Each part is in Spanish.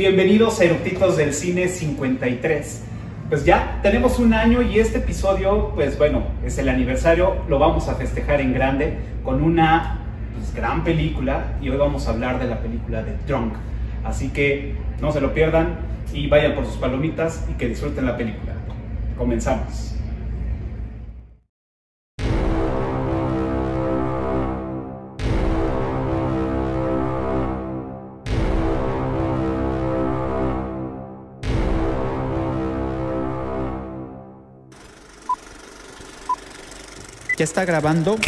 Bienvenidos a Eructitos del Cine 53. Pues ya tenemos un año y este episodio, pues bueno, es el aniversario, lo vamos a festejar en grande con una pues, gran película y hoy vamos a hablar de la película de Drunk. Así que no se lo pierdan y vayan por sus palomitas y que disfruten la película. Comenzamos. ¿Ya está grabando?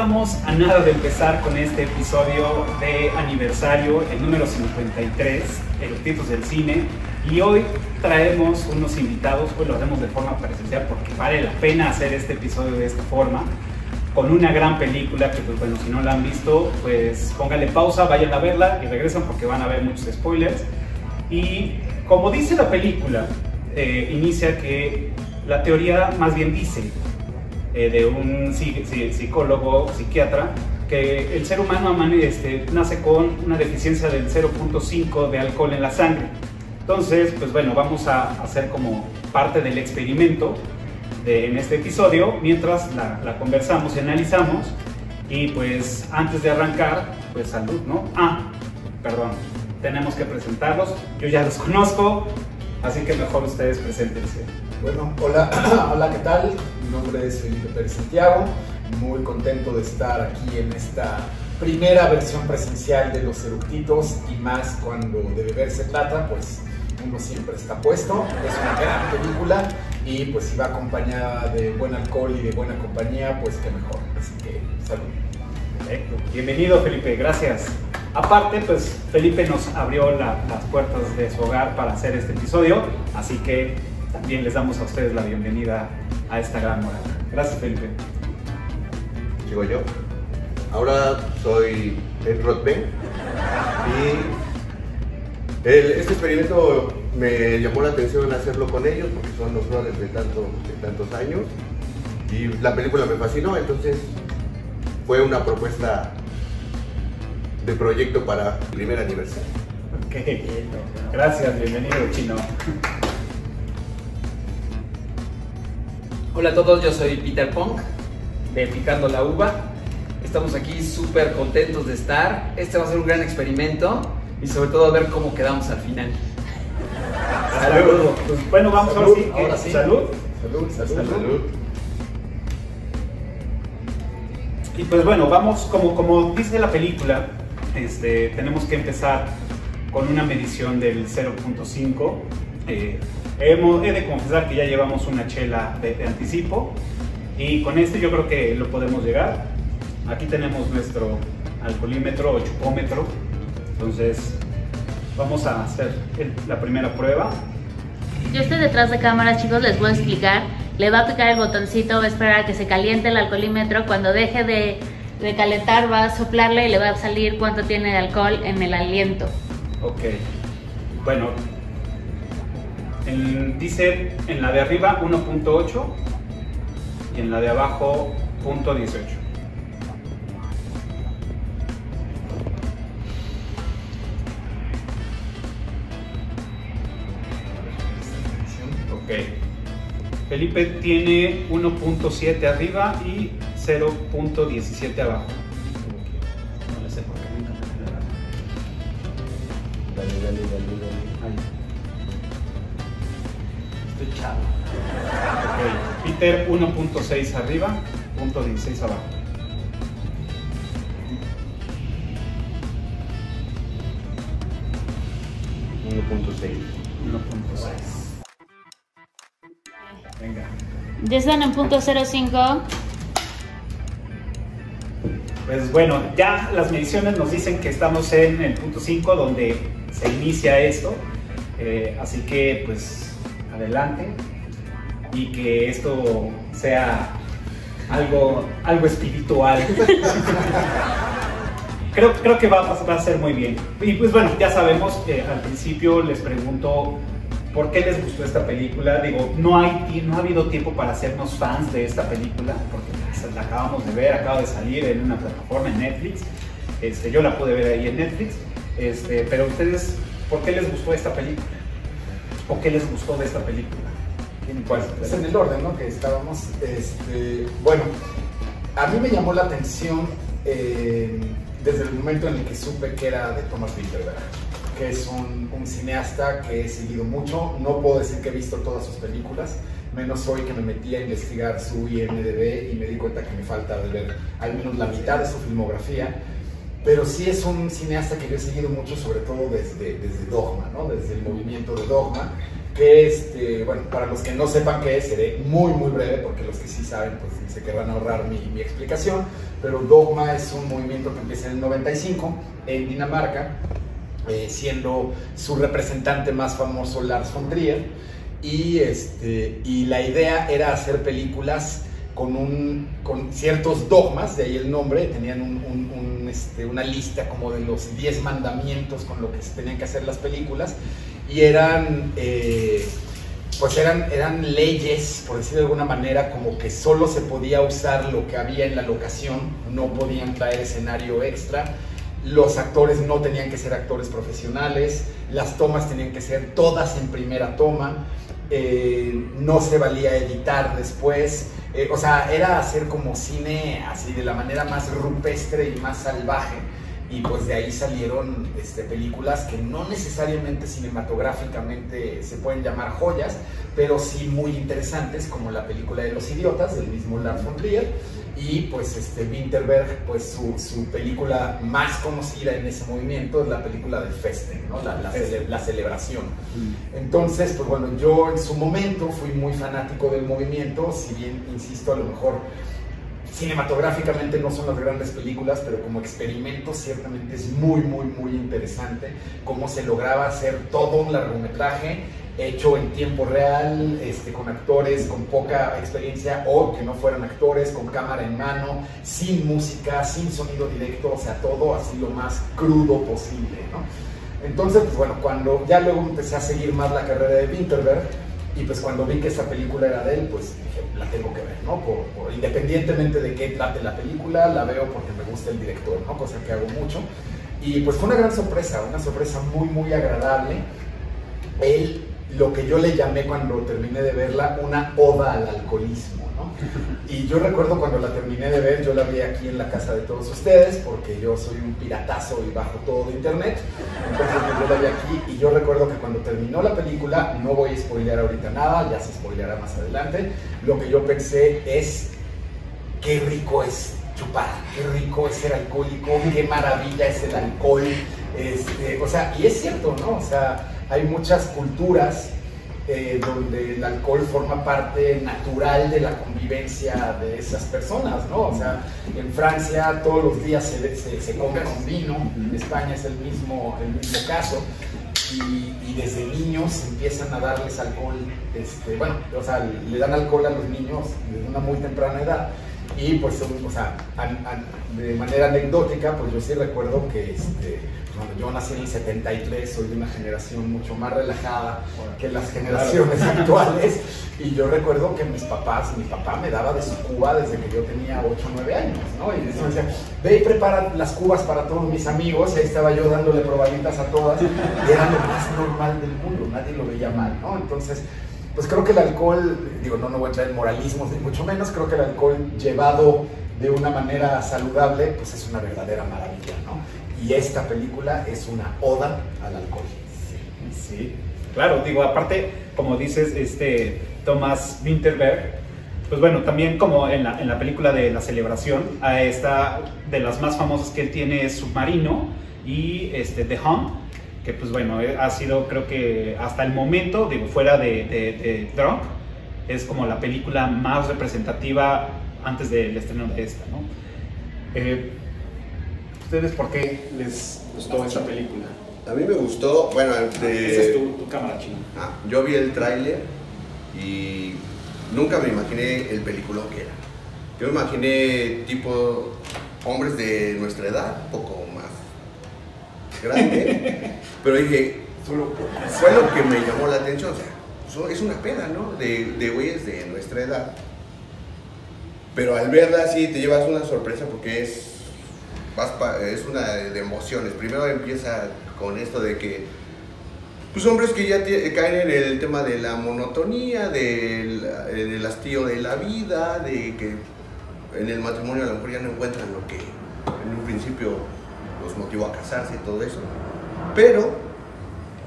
Estamos a nada de empezar con este episodio de aniversario, el número 53, Eructitos del Cine. Y hoy traemos unos invitados, hoy lo hacemos de forma presencial porque vale la pena hacer este episodio de esta forma, con una gran película que, pues bueno, si no la han visto, pues pónganle pausa, vayan a verla y regresan porque van a ver muchos spoilers. Y como dice la película, eh, inicia que la teoría más bien dice eh, de un psicólogo, psiquiatra, que el ser humano este, nace con una deficiencia del 0.5 de alcohol en la sangre. Entonces, pues bueno, vamos a hacer como parte del experimento de, en este episodio, mientras la, la, conversamos y analizamos. Y pues antes de arrancar, pues salud, ¿no? Ah, perdón, tenemos que presentarlos. Yo ya los conozco, así que mejor ustedes preséntense. Bueno, hola, hola, ¿qué tal? Mi nombre es Felipe Pérez Santiago, muy contento de estar aquí en esta primera versión presencial de Los Eructitos y más cuando de beber se trata, pues uno siempre está puesto, es una gran película y pues si va acompañada de buen alcohol y de buena compañía, pues qué mejor, así que salud. Perfecto. Bienvenido Felipe, gracias. Aparte, pues Felipe nos abrió las puertas de su hogar para hacer este episodio, así que también les damos a ustedes la bienvenida a esta gran moral. Gracias, Felipe. Sigo yo. Ahora soy Ed Rothben y este experimento me llamó la atención hacerlo con ellos porque son los brothers de, tanto, de tantos años y la película me fascinó, entonces fue una propuesta de proyecto para el primer aniversario. Ok, gracias, bienvenido Chino. Hola a todos, yo soy Peter Punk de Picando la Uva. Estamos aquí súper contentos de estar. Este va a ser un gran experimento y sobre todo a ver cómo quedamos al final. Salud. Pues, bueno, vamos salud, ahora, sí. ahora sí. Salud. Salud, salud. Salud. Y pues bueno, vamos, como, como dice la película, este, tenemos que empezar con una medición del 0.5. Eh, hemos, he de confesar que ya llevamos una chela de, de, anticipo y con este yo creo que lo podemos llegar. Aquí tenemos nuestro alcoholímetro o chupómetro. Entonces vamos a hacer el, la primera prueba. Yo estoy detrás de cámara, chicos, les voy a explicar. Le va a picar el botoncito, va a esperar a que se caliente el alcoholímetro. Cuando deje de, de calentar, va a soplarle y le va a salir cuánto tiene de alcohol en el aliento. Ok. Bueno, en, dice en la de arriba 1.8 y en la de abajo 0.18. Ok. Felipe tiene 1.7 arriba y 0.17 abajo. No le sé por qué nunca me da. Dale, dale, dale, dale. Ahí. Estoy chavo. Ok, Peter 1.6 arriba, punto 16 abajo. punto 1.6. 1.6. Venga. Ya están en punto 05. Pues bueno, ya las mediciones nos dicen que estamos en el punto 5 donde se inicia esto. Eh, así que pues adelante y que esto sea algo, algo espiritual. creo, creo que va, a- va a ser muy bien. Y pues bueno, ya sabemos que al principio les pregunto por qué les gustó esta película. Digo, no, hay, no ha habido tiempo para hacernos fans de esta película, porque la acabamos de ver, acaba de salir en una plataforma, en Netflix. Este, yo la pude ver ahí en Netflix. Este, pero ustedes, ¿por qué les gustó esta película? ¿O qué les gustó de esta película? ¿Quién cuál? Es en el orden, ¿no? Que estábamos. Este, bueno, a mí me llamó la atención eh, desde el momento en el que supe que era de Thomas Winterberg, que es un, un cineasta que he seguido mucho. No puedo decir que he visto todas sus películas, menos hoy que me metí a investigar su IMDb y me di cuenta que me falta de ver al menos la mitad de su filmografía. Pero sí es un cineasta que yo he seguido mucho, sobre todo desde, desde Dogma, ¿no? Desde el movimiento de Dogma, que este, bueno, para los que no sepan qué es, seré muy, muy breve, porque los que sí saben, pues se querrán ahorrar mi, mi explicación, pero Dogma es un movimiento que empieza en el 95 en Dinamarca, eh, siendo su representante más famoso Lars von Trier, y, este, y la idea era hacer películas con, un, con ciertos dogmas, de ahí el nombre, tenían un- un- un, este, una lista como de los 10 mandamientos con lo que se tenían que hacer las películas, y eran, eh, pues eran, eran leyes, por decirlo de alguna manera, como que solo se podía usar lo que había en la locación, no podían traer escenario extra, los actores no tenían que ser actores profesionales, las tomas tenían que ser todas en primera toma, eh, no se valía editar después, eh, o sea, era hacer como cine así de la manera más rupestre y más salvaje. Y pues de ahí salieron este, películas que no necesariamente cinematográficamente se pueden llamar joyas, pero sí muy interesantes, como la película de los idiotas, del mismo Lars von Trier, y pues este Winterberg, pues su, su película más conocida en ese movimiento es la película de Festen, ¿no? la, la cele- la celebración. Entonces, pues bueno, yo en su momento fui muy fanático del movimiento, si bien, insisto, a lo mejor cinematográficamente no son las grandes películas, pero como experimento ciertamente es muy, muy, muy interesante cómo se lograba hacer todo un largometraje hecho en tiempo real, este, con actores con poca experiencia o que no fueran actores, con cámara en mano, sin música, sin sonido directo, o sea, todo así lo más crudo posible, ¿no? Entonces, pues bueno, cuando ya luego empecé a seguir más la carrera de Winterberg, y pues cuando vi que esa película era de él, pues dije, la tengo que ver, ¿no? Por- por- independientemente de qué trate la película, la veo porque me gusta el director, ¿no? Cosa que hago mucho. Y pues fue una gran sorpresa, una sorpresa muy, muy agradable. Él, lo que yo le llamé cuando terminé de verla, una oda al alcoholismo, ¿no? Y yo recuerdo cuando la terminé de ver, yo la vi aquí en la casa de todos ustedes, porque yo soy un piratazo y bajo todo de internet. Entonces yo la vi aquí y yo recuerdo que cuando terminó la película, no voy a spoilear ahorita nada, ya se spoileará más adelante, lo que yo pensé es, qué rico es chupar, qué rico es ser alcohólico, qué maravilla es el alcohol. Este, o sea, y es cierto, ¿no? O sea, hay muchas culturas eh, donde el alcohol forma parte natural de la convivencia de esas personas, ¿no? O sea, en Francia todos los días se, se, se come con vino, en España es el mismo, el mismo caso. Y, desde niños empiezan a darles alcohol, este, bueno, o sea, le dan alcohol a los niños desde una muy temprana edad. Y pues, o sea, de manera anecdótica, pues yo sí recuerdo que este, cuando yo nací en el 73, soy de una generación mucho más relajada que las generaciones actuales. Y yo recuerdo que mis papás, mi papá me daba de su cuba desde que yo tenía 8 o 9 años, ¿no? Y me decía, ve y prepara las cubas para todos mis amigos. Y ahí estaba yo dándole probaditas a todas. Y era lo más normal del mundo, nadie lo veía mal, ¿no? Entonces, pues creo que el alcohol, digo, no, no voy a entrar en moralismos ni mucho menos, creo que el alcohol llevado de una manera saludable, pues es una verdadera maravilla, ¿no? Y esta película es una oda al alcohol. Sí. Claro, digo, aparte, como dices, este Thomas Winterberg, pues bueno, también como en la, en la película de La Celebración, está de las más famosas que él tiene es Submarino y este, The Hunt, que pues bueno, eh, ha sido creo que hasta el momento, digo, fuera de, de, de Drunk, es como la película más representativa antes del estreno de esta, ¿no? Eh, ¿Ustedes por qué les gustó esta película? A mí me gustó, bueno, Esa de- es tu, tu cámara china. Ah, yo vi el tráiler y nunca me imaginé el película que era. Yo me imaginé tipo hombres de nuestra edad, un poco más grande, pero dije, fue lo que me llamó la atención, o sea, es una pena, ¿no? De, de güeyes de nuestra edad. Pero al verla así te llevas una sorpresa porque es, vas pa- es una de emociones. Primero empieza con esto de que pues hombres que ya tie- caen en el tema de la monotonía, del, del hastío de la vida, de que en el matrimonio a lo mejor ya no encuentran lo que en un principio los motivó a casarse y todo eso. Pero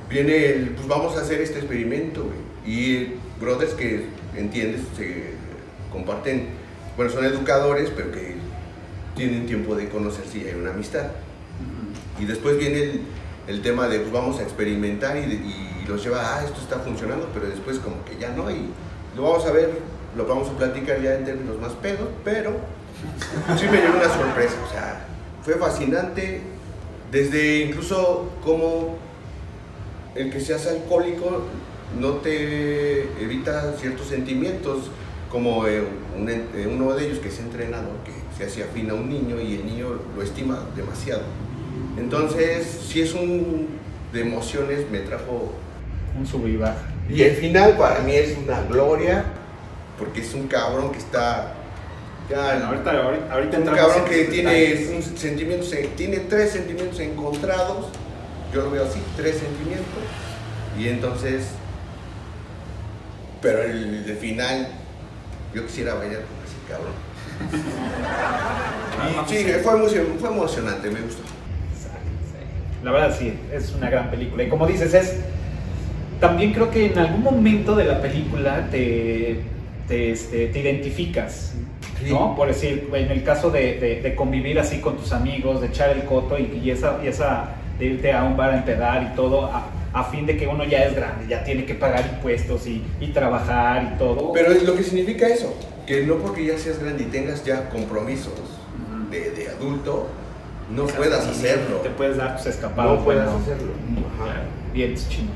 viene el, pues vamos a hacer este experimento, güey. Y brothers que, entiendes, se comparten, bueno, son educadores, pero que tienen tiempo de conocerse y hay una amistad. Y después viene el, el tema de, pues vamos a experimentar y, los lleva, ah, esto está funcionando, pero después como que ya no, y lo vamos a ver, lo vamos a platicar ya en términos más pedos, pero sí me dio una sorpresa, o sea, fue fascinante, desde incluso cómo el que seas alcohólico no te evita ciertos sentimientos, como eh, un eh, uno de ellos que es entrenador, que se afín a un niño y el niño lo estima demasiado. Entonces, si es un de emociones, me trajo... Un sub y baja. Y el final para mí es una gloria, porque es un cabrón que está... Ya, Bueno, ahorita, ahorita, ahorita un cabrón que tiene, un sentimientos, tiene tres sentimientos encontrados, yo lo veo así, tres sentimientos, y entonces, pero el, de final, yo quisiera bailar con ese cabrón. Ah, Y sí, fue, emo- fue emocionante, me gustó. La verdad sí, es una gran película. Y como dices, es también creo que en algún momento de la película te, te, este, te identificas, ¿no? Por decir, en el caso de, de- de convivir así con tus amigos, de echar el coto y, y esa, y esa de irte a un bar a empedar y todo, a, a fin de que uno ya es grande, ya tiene que pagar impuestos y, y trabajar y todo. Pero es lo que significa eso, que no porque ya seas grande y tengas ya compromisos de, de adulto, no puedas hacerlo. Te puedes dar tus escapadas. No puedas bueno. hacerlo. Ajá. Bien, chino.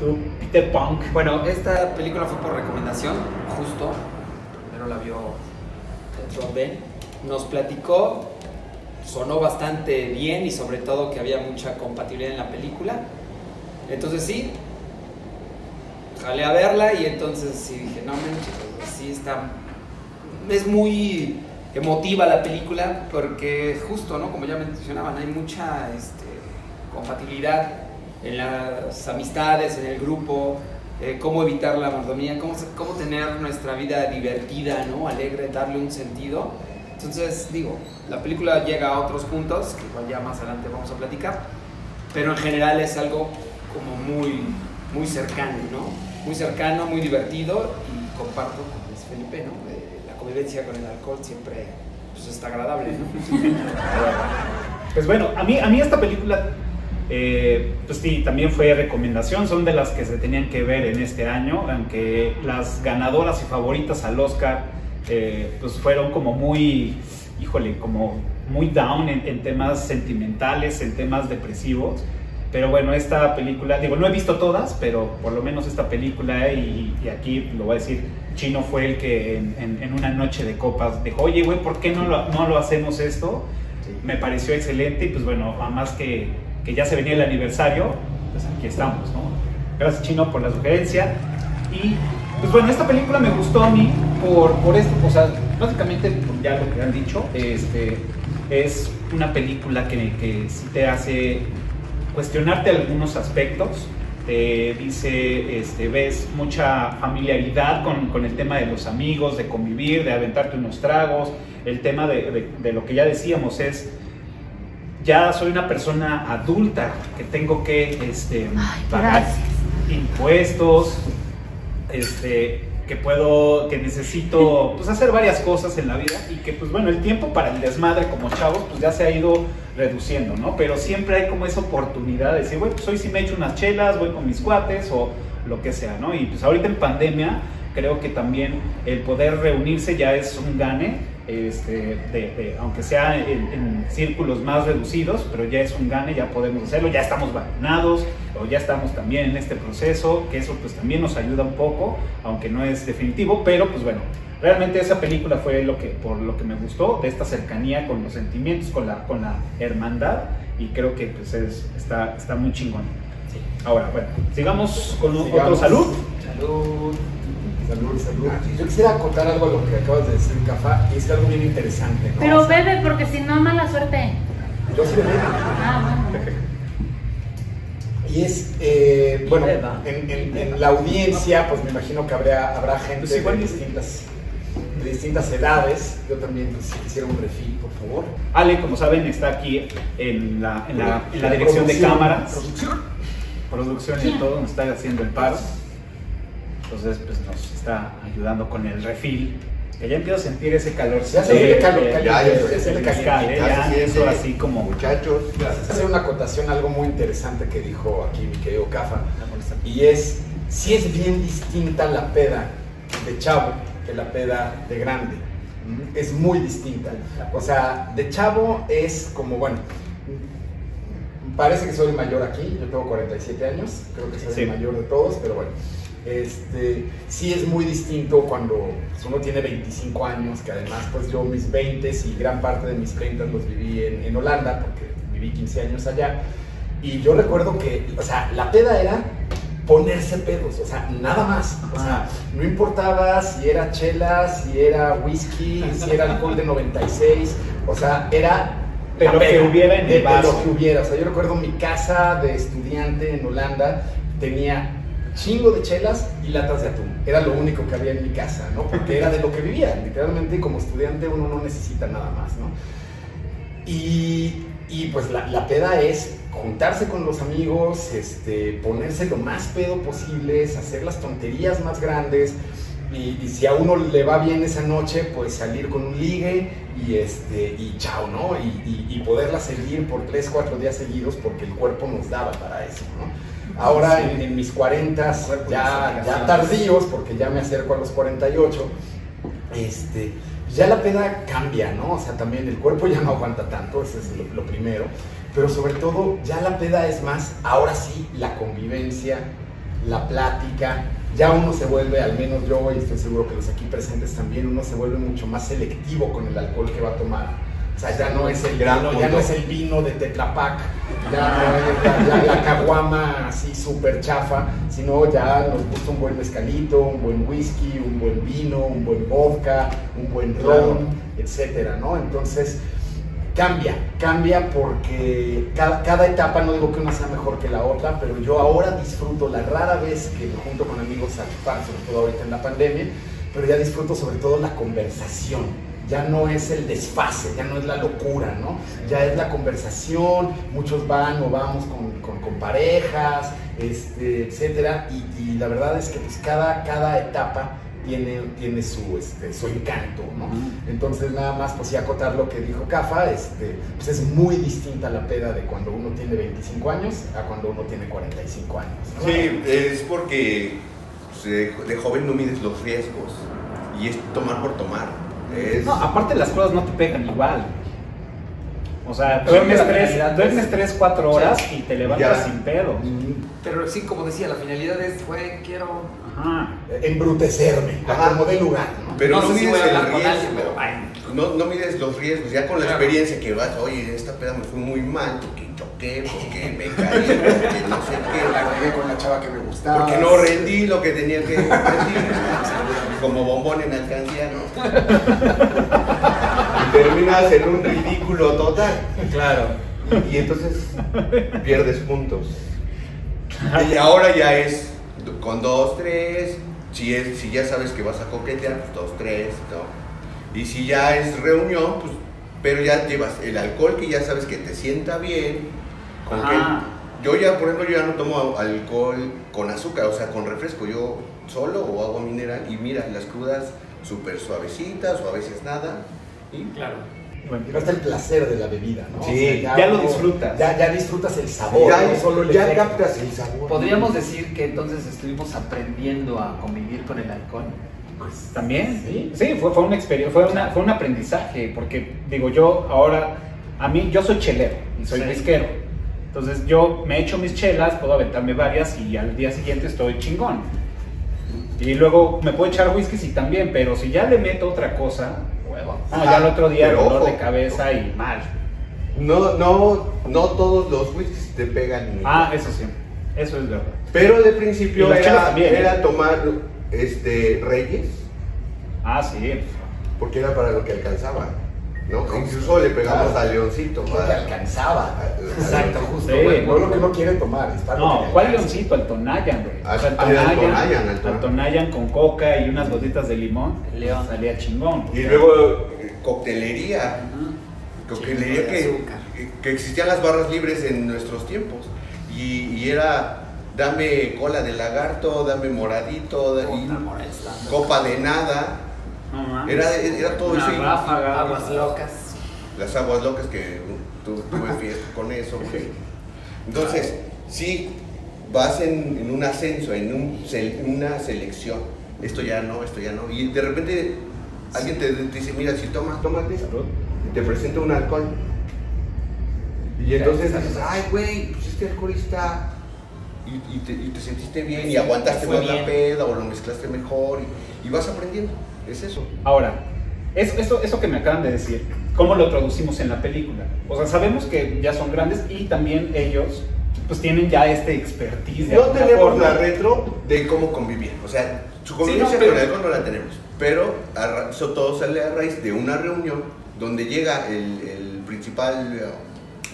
Tú, Peter Punk. Bueno, esta película fue por recomendación, justo. Primero la vio John Ben. Nos platicó, sonó bastante bien y sobre todo que había mucha compatibilidad en la película. Entonces sí, jalé a verla y entonces sí dije, no manches, sí está... Es muy emotiva la película porque justo, ¿no? Como ya mencionaban, hay mucha este, compatibilidad en las amistades, en el grupo, eh, cómo evitar la mordomía, cómo, cómo tener nuestra vida divertida, ¿no? Alegre, darle un sentido. Entonces, digo, la película llega a otros puntos, que igual ya más adelante vamos a platicar, pero en general es algo como muy, muy cercano, ¿no? Muy cercano, muy divertido y comparto con Luis Felipe, ¿no? Eh, la convivencia con el alcohol siempre pues, está agradable, ¿no? Pues bueno, a mí, a mí esta película, eh, pues sí, también fue recomendación, son de las que se tenían que ver en este año, aunque las ganadoras y favoritas al Oscar, eh, pues fueron como muy, híjole, como muy down en, en temas sentimentales, en temas depresivos. Pero bueno, esta película, digo, no he visto todas, pero por lo menos esta película, y, y aquí lo voy a decir, Chino fue el que en, en- en una noche de copas dijo, oye, güey, ¿por qué no lo, no lo hacemos esto? Me pareció excelente y pues bueno, además que, que ya se venía el aniversario, pues aquí estamos, ¿no? Gracias Chino por la sugerencia. Y pues bueno, esta película me gustó a mí por, por esto, o sea, básicamente ya lo que han dicho, este, es una película que, que sí te hace cuestionarte algunos aspectos. Te dice, este, ves mucha familiaridad con, con el tema de los amigos, de convivir, de aventarte unos tragos. El tema de, de- de lo que ya decíamos es ya soy una persona adulta que tengo que este, Ay, pagar gracias. impuestos, este, que puedo, que necesito pues, hacer varias cosas en la vida y que pues bueno, el tiempo para el desmadre como chavos pues ya se ha ido reduciendo, ¿no? Pero siempre hay como esa oportunidad de decir, güey, pues hoy sí me echo unas chelas, voy con mis cuates o lo que sea, ¿no? Y pues ahorita en pandemia creo que también el poder reunirse ya es un gane, este, de- de- aunque sea en, en círculos más reducidos, pero ya es un gane, ya podemos hacerlo, ya estamos vacunados o ya estamos también en este proceso, que eso pues también nos ayuda un poco, aunque no es definitivo, pero pues bueno, realmente esa película fue lo que, por lo que me gustó, de esta cercanía con los sentimientos, con la, con la hermandad, y creo que pues es, está, está muy chingón. Ahora, bueno, sigamos con un- otro Sigamos. salud. Salud. Salud, salud. Yo quisiera acotar algo a lo que acabas de decir, Cafa, y es algo bien interesante, ¿no? Pero bebe, porque si no, mala suerte. Yo sí bebé. Ah, bueno. Y es, eh, bueno, en, en- en la audiencia, pues me imagino que habrá, habrá gente Pues igual de, distintas, de distintas edades. Yo también pues, quisiera un refil, por favor. Ale, como saben, está aquí en la, en la, en la dirección de cámaras, Producción. producción y todo, nos está haciendo el paro. Entonces, pues nos está ayudando con el refil. Que ya empiezo a sentir ese calor. Ya se siente calor, caliente, ya, ya se siente. ¿eh? Ya empiezo así como... Muchachos, Gracias. Hacer una acotación, algo muy interesante que dijo aquí mi querido Cafa, y es, si es bien distinta la peda de chavo que la peda de grande. Es muy distinta. O sea, de chavo es como, bueno, parece que soy el mayor aquí, yo tengo 47 años, creo que soy Sí. el mayor de todos, pero bueno. Este, sí es muy distinto cuando uno tiene 25 años, que además pues yo mis 20 y gran parte de mis 30 los viví en, en Holanda, porque viví 15 años allá. Y yo recuerdo que, o sea, la peda era ponerse pedos, o sea, nada más. O sea, no importaba si era chela, si era whisky, si era alcohol de 96, o sea, era De lo que hubiera en el de- de lo que hubiera. O sea, yo recuerdo mi casa de estudiante en Holanda tenía chingo de chelas y latas de atún. Era lo único que había en mi casa, ¿no? Porque era de lo que vivía. Literalmente, como estudiante, uno no necesita nada más, ¿no? Y, y, pues la, la peda es juntarse con los amigos, este, ponerse lo más pedo posible, hacer las tonterías más grandes. Y, y si a uno le va bien esa noche, pues salir con un ligue y, este, y chao, ¿no? Y, y- y poderla seguir por 3, 4 días seguidos porque el cuerpo nos daba para eso, ¿no? Ahora en, en mis 40, ya, ya tardíos, porque ya me acerco a los 48, este, ya la peda cambia, ¿no? O sea, también el cuerpo ya no aguanta tanto, eso es lo, lo primero. Pero sobre todo, ya la peda es más, ahora sí, la convivencia, la plática. Ya uno se vuelve, al menos yo, y estoy seguro que los aquí presentes también, uno se vuelve mucho más selectivo con el alcohol que va a tomar. O sea, ya no es el Gran vino, ya no es el vino de Tetra Pak, ya no es la, la- la caguama así súper chafa, sino ya nos gusta un buen mezcalito, un buen whisky, un buen vino, un buen vodka, un buen Claro. ron, etcétera, ¿no? Entonces, cambia, cambia porque cada, cada etapa, no digo que una sea mejor que la otra, pero yo ahora disfruto la rara vez que me junto con amigos a sobre todo ahorita en la pandemia, pero ya disfruto sobre todo la conversación. Ya no es el desfase, ya no es la locura, ¿no? Ya es la conversación, muchos van o vamos con, con- con parejas, este, etcétera, y, y la verdad es que pues cada, cada etapa tiene, tiene su, este, su encanto, ¿no? Entonces, nada más, pues sí, acotar lo que dijo Cafa, este, pues es muy distinta la peda de cuando uno tiene 25 años a cuando uno tiene 45 años. ¿no? Sí, es porque pues, de, de joven no mides los riesgos y es tomar por tomar. Es, No, aparte las cosas no te pegan igual. O sea, duermes la tres, finalidad duermes es- tres, cuatro horas y te levantas Ya. sin pedo. Pero sí, como decía, la finalidad es, güey, quiero. Ajá. Embrutecerme, a Ajá. como de lugar, ¿no? pero no no, sé si mides voy a el hablar con riesgo. alguien, pero ay. No, no mides los riesgos, ya con la Claro. experiencia que vas, oye, esta peda me fue muy mal porque choqué, porque me caí, porque no sé La qué. regué con la chava que me gustaba. Porque no rendí lo que tenía que rendir. Como bombón en alcancía, ¿no? Y terminas en un ridículo total. Claro. Y, y entonces pierdes puntos. Y ahora ya es con dos, tres. Si, es, si ya sabes que vas a coquetear, pues dos, tres, ¿no? Y si ya es reunión, pues pero ya llevas el alcohol que ya sabes que te sienta bien. Con que, yo ya, por ejemplo, yo ya no tomo alcohol con azúcar, o sea, con refresco, yo solo o agua mineral y mira, las crudas súper suavecitas o a veces nada. Y Claro. Bueno, Y no está el placer de la bebida, ¿no? Sí, ya lo disfrutas. Ya, ya disfrutas el sabor, ya, no solo el ya captas el sabor. Podríamos decir que entonces estuvimos aprendiendo a convivir con el alcohol. Pues también, Sí. sí, fue, fue una experiencia, fue, una- fue un aprendizaje, porque digo yo ahora, a mí, yo soy chelero y soy Sí. whiskero, entonces yo me echo mis chelas, puedo aventarme varias y al día siguiente estoy chingón. Y luego me puedo echar whisky sí también, pero si ya le meto otra cosa, Huevo. no, ya el otro día Pero dolor de ojo. cabeza y mal. No, no, no todos los whiskies te pegan. Ah, eso sí, eso es verdad. Pero de principio era, también, ¿eh? era tomar este, reyes, Ah, sí, porque era para lo que alcanzaba. ¿no? Incluso le pegamos Claro. al leoncito. Lo que alcanzaba. Exacto, justo. Sí. güey. No lo que uno quiere tomar, está No, ¿cuál leoncito? El Tonayan, güey. O sea, el el Tonayan, Tonayan, el Tonayan. el Tonayan con coca y unas gotitas de limón. El león. Salía chingón. Y luego eh, coctelería. Coctelería que, que existían las barras libres en nuestros tiempos. Y, y era, dame cola de lagarto, dame moradito, copa de nada. No mames. Era, era todo Una eso. ráfaga. Aguas locas. las aguas locas que tu- tuve fiesta con eso, güey. Entonces, sí, vas en, en un ascenso, en, un una selección. Esto ya no, esto ya no. Y de repente alguien te, te dice, mira, si tomas, tómate esto. Y te presenta un alcohol. Y entonces dices, ay, güey, pues este alcohol está... Y, y te, y te sentiste bien y aguantaste más la bien. peda o lo mezclaste mejor y, y vas aprendiendo. Es eso. Ahora, es- eso, eso que me acaban de decir, ¿cómo lo traducimos en la película? O sea, sabemos que ya son grandes y también ellos pues tienen ya este expertise. de No tenemos forma. la retro de cómo convivir. O sea, su convivencia no, pero- con no la tenemos. Pero eso todo sale a raíz de una reunión donde llega el, el principal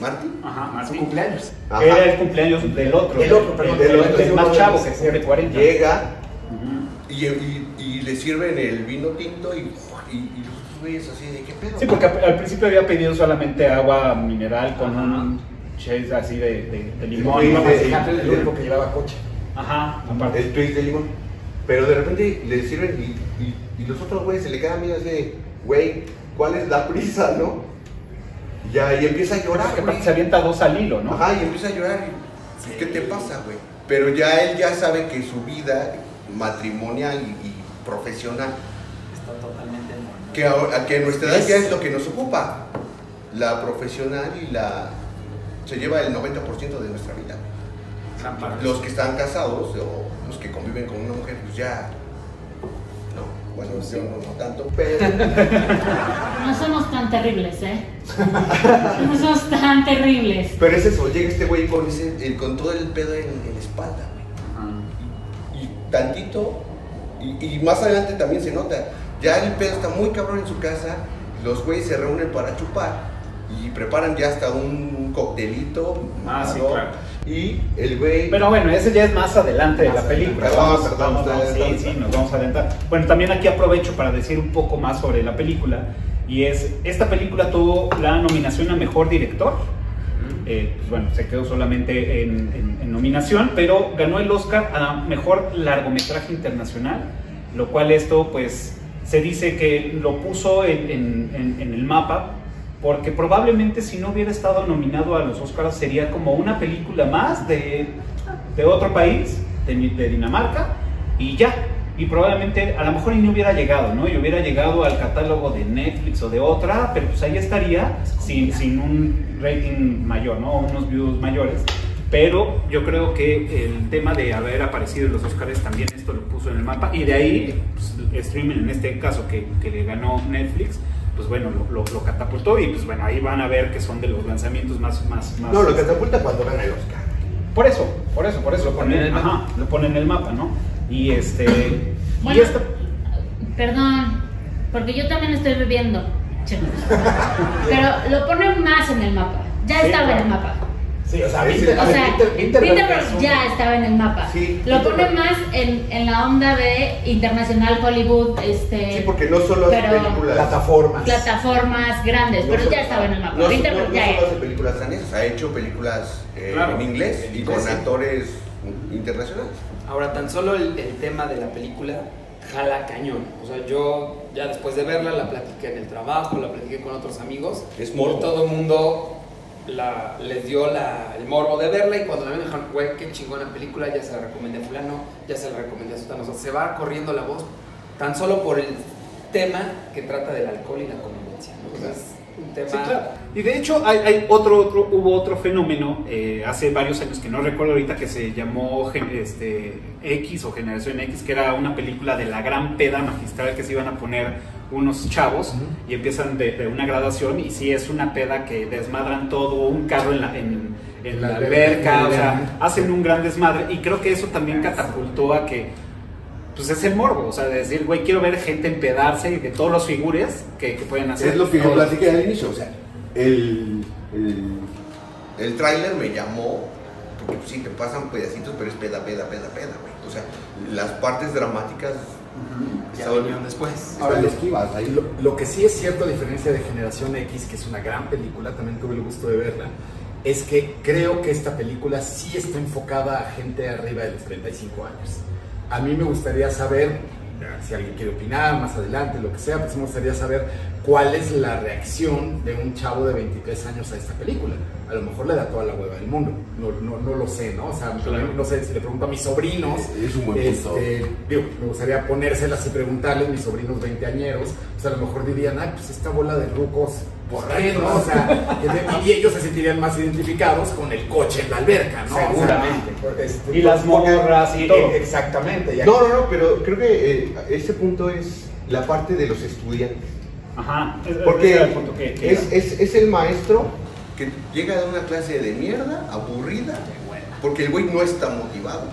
Marty. Ajá, Su Martín. cumpleaños. Ajá. Era el cumpleaños del otro. Del otro, perdón, del otro, del más chavo de que cumple 40. Llega y, y- y le sirven el vino tinto y, y, y los güeyes así de qué pedo. Sí, porque al principio había pedido solamente agua mineral con Ajá. un chase así de, de, de limón. De-. Antes el único que llevaba coche. Ajá, aparte. el twist de limón. Pero de repente le sirven y, y- y los otros güeyes se le quedan mirando así de, güey, ¿cuál es la prisa, no? Ya, y empieza a llorar, Porque se avienta dos al hilo, ¿no? Ajá, y empieza a llorar. y, ¿Qué te pasa, güey? Pero ya él ya sabe que su vida matrimonial y, y profesional, Está totalmente normal. que a, que nuestra edad ya es lo que nos ocupa. La profesional y la... se lleva el 90% de nuestra vida. Los que están casados o los que conviven con una mujer, pues ya... No, bueno, yo no, no tanto, pero... No somos tan terribles, ¿eh? No somos tan terribles. Pero es eso, llega este güey con, ese, el- con todo el pedo en, en la espalda, güey. Y tantito, y, y más adelante también se nota, ya el pedo está muy cabrón en su casa, los güeyes se reúnen para chupar y preparan ya hasta un coctelito, Ah, sí, claro. Y el güey... Pero bueno, ese ya es más adelante de Más la película. Perdón, perdón, sí, sí, nos vamos a adelantar. Bueno, también aquí aprovecho para decir un poco más sobre la película. Y es, esta película tuvo la nominación a Mejor Director. Eh, pues bueno, se quedó solamente en, en- en nominación, pero ganó el Oscar a Mejor Largometraje Internacional, lo cual esto pues se dice que lo puso en- en el mapa, porque probablemente si no hubiera estado nominado a los Oscars sería como una película más de, de otro país, de, de Dinamarca, y ya. Y probablemente a lo mejor no hubiera llegado, ¿no? Y hubiera llegado al catálogo de Netflix o de otra, pero pues ahí estaría sin, sin un rating mayor, ¿no? Unos views mayores. Pero yo creo que el tema de haber aparecido en los Oscars también esto lo puso en el mapa. Y de ahí, pues, streaming en este caso que, que le ganó Netflix, pues bueno, lo, lo- lo catapultó. Y pues bueno, ahí van a ver que son de los lanzamientos más... más, más no, lo catapulta cuando gana el Oscar. por eso, por eso, por eso. Lo Lo pone en el ponen, mapa. ajá, lo ponen en el mapa, ¿no? Y este. y Bueno, esta- perdón, porque yo también estoy bebiendo. chicos. Pero lo ponen más en el mapa. Ya Sí, estaba en el mapa. Sí, o sea, a O sea, un- ya estaba en el mapa. Sí, Lo pone más en, en la onda de internacional Hollywood, este, Sí, porque no solo hace películas. plataformas. plataformas grandes, no pero solo- ya estaba en el mapa. No, Winterberg no- ya no era. solo hace películas grandes, ha hecho películas eh, Claro, en inglés en y inglés, con sí. actores internacionales. Ahora, tan solo el, el tema de la película jala cañón. O sea, yo ya después de verla la platiqué en el trabajo, la platiqué con otros amigos. Es y morbo. todo el mundo la- les dio la- el morbo de verla y cuando la ven dijeron, güey, qué chingona película, ya se la recomendé a fulano, ya se la recomendé a sutano. O sea, se va corriendo la voz tan solo por el tema que trata del alcohol y la convivencia. O sea, es un tema... Sí, claro. Y de hecho hay, hay otro, otro, hubo otro fenómeno eh, hace varios años que no recuerdo ahorita que se llamó este, X o Generación X, que era una película de la gran peda magistral que se iban a poner unos chavos y empiezan de, de una graduación y sí es una peda que desmadran todo, un carro en la, en, en la La alberca, o sea, hacen un gran desmadre y creo que eso también catapultó a que pues es el morbo, o sea, de decir, güey, quiero ver gente empedarse y de todos los figures que, que pueden hacer. Es lo que yo platiqué al inicio, o sea, el, el, el tráiler me llamó, porque pues, sí, te pasan pedacitos, pero es peda, peda, peda, peda, güey. O sea, las partes dramáticas Ya vinieron después. Ahora lo- esquivas ahí. Lo, lo que sí es cierto, a diferencia de Generación X, que es una gran película, también tuve el gusto de verla, es que creo que esta película sí está enfocada a gente arriba de los 35 años. A mí me gustaría saber, si alguien quiere opinar más adelante, lo que sea, pues me gustaría saber cuál es la reacción de un chavo de 23 años a esta película. A lo mejor le da toda la hueva del mundo, no, no, no lo sé, ¿no? O sea, Claro. no sé si le pregunto a mis sobrinos, Es un buen punto. este, digo, me gustaría ponérselas y preguntarles, mis sobrinos veinteañeros, pues a lo mejor dirían, ay, pues esta bola de rucos, ¿por qué, no? O sea, y ellos se sentirían más identificados con el coche en la alberca, ¿no? O sea, Seguramente. este, Y las morras y eh, todo. Exactamente. y No, no, no, pero creo que eh, ese punto es la parte de los estudiantes. Ajá, es- Porque era el punto que- que es, es, es el maestro que llega de una clase de mierda, aburrida, porque el güey no está motivado.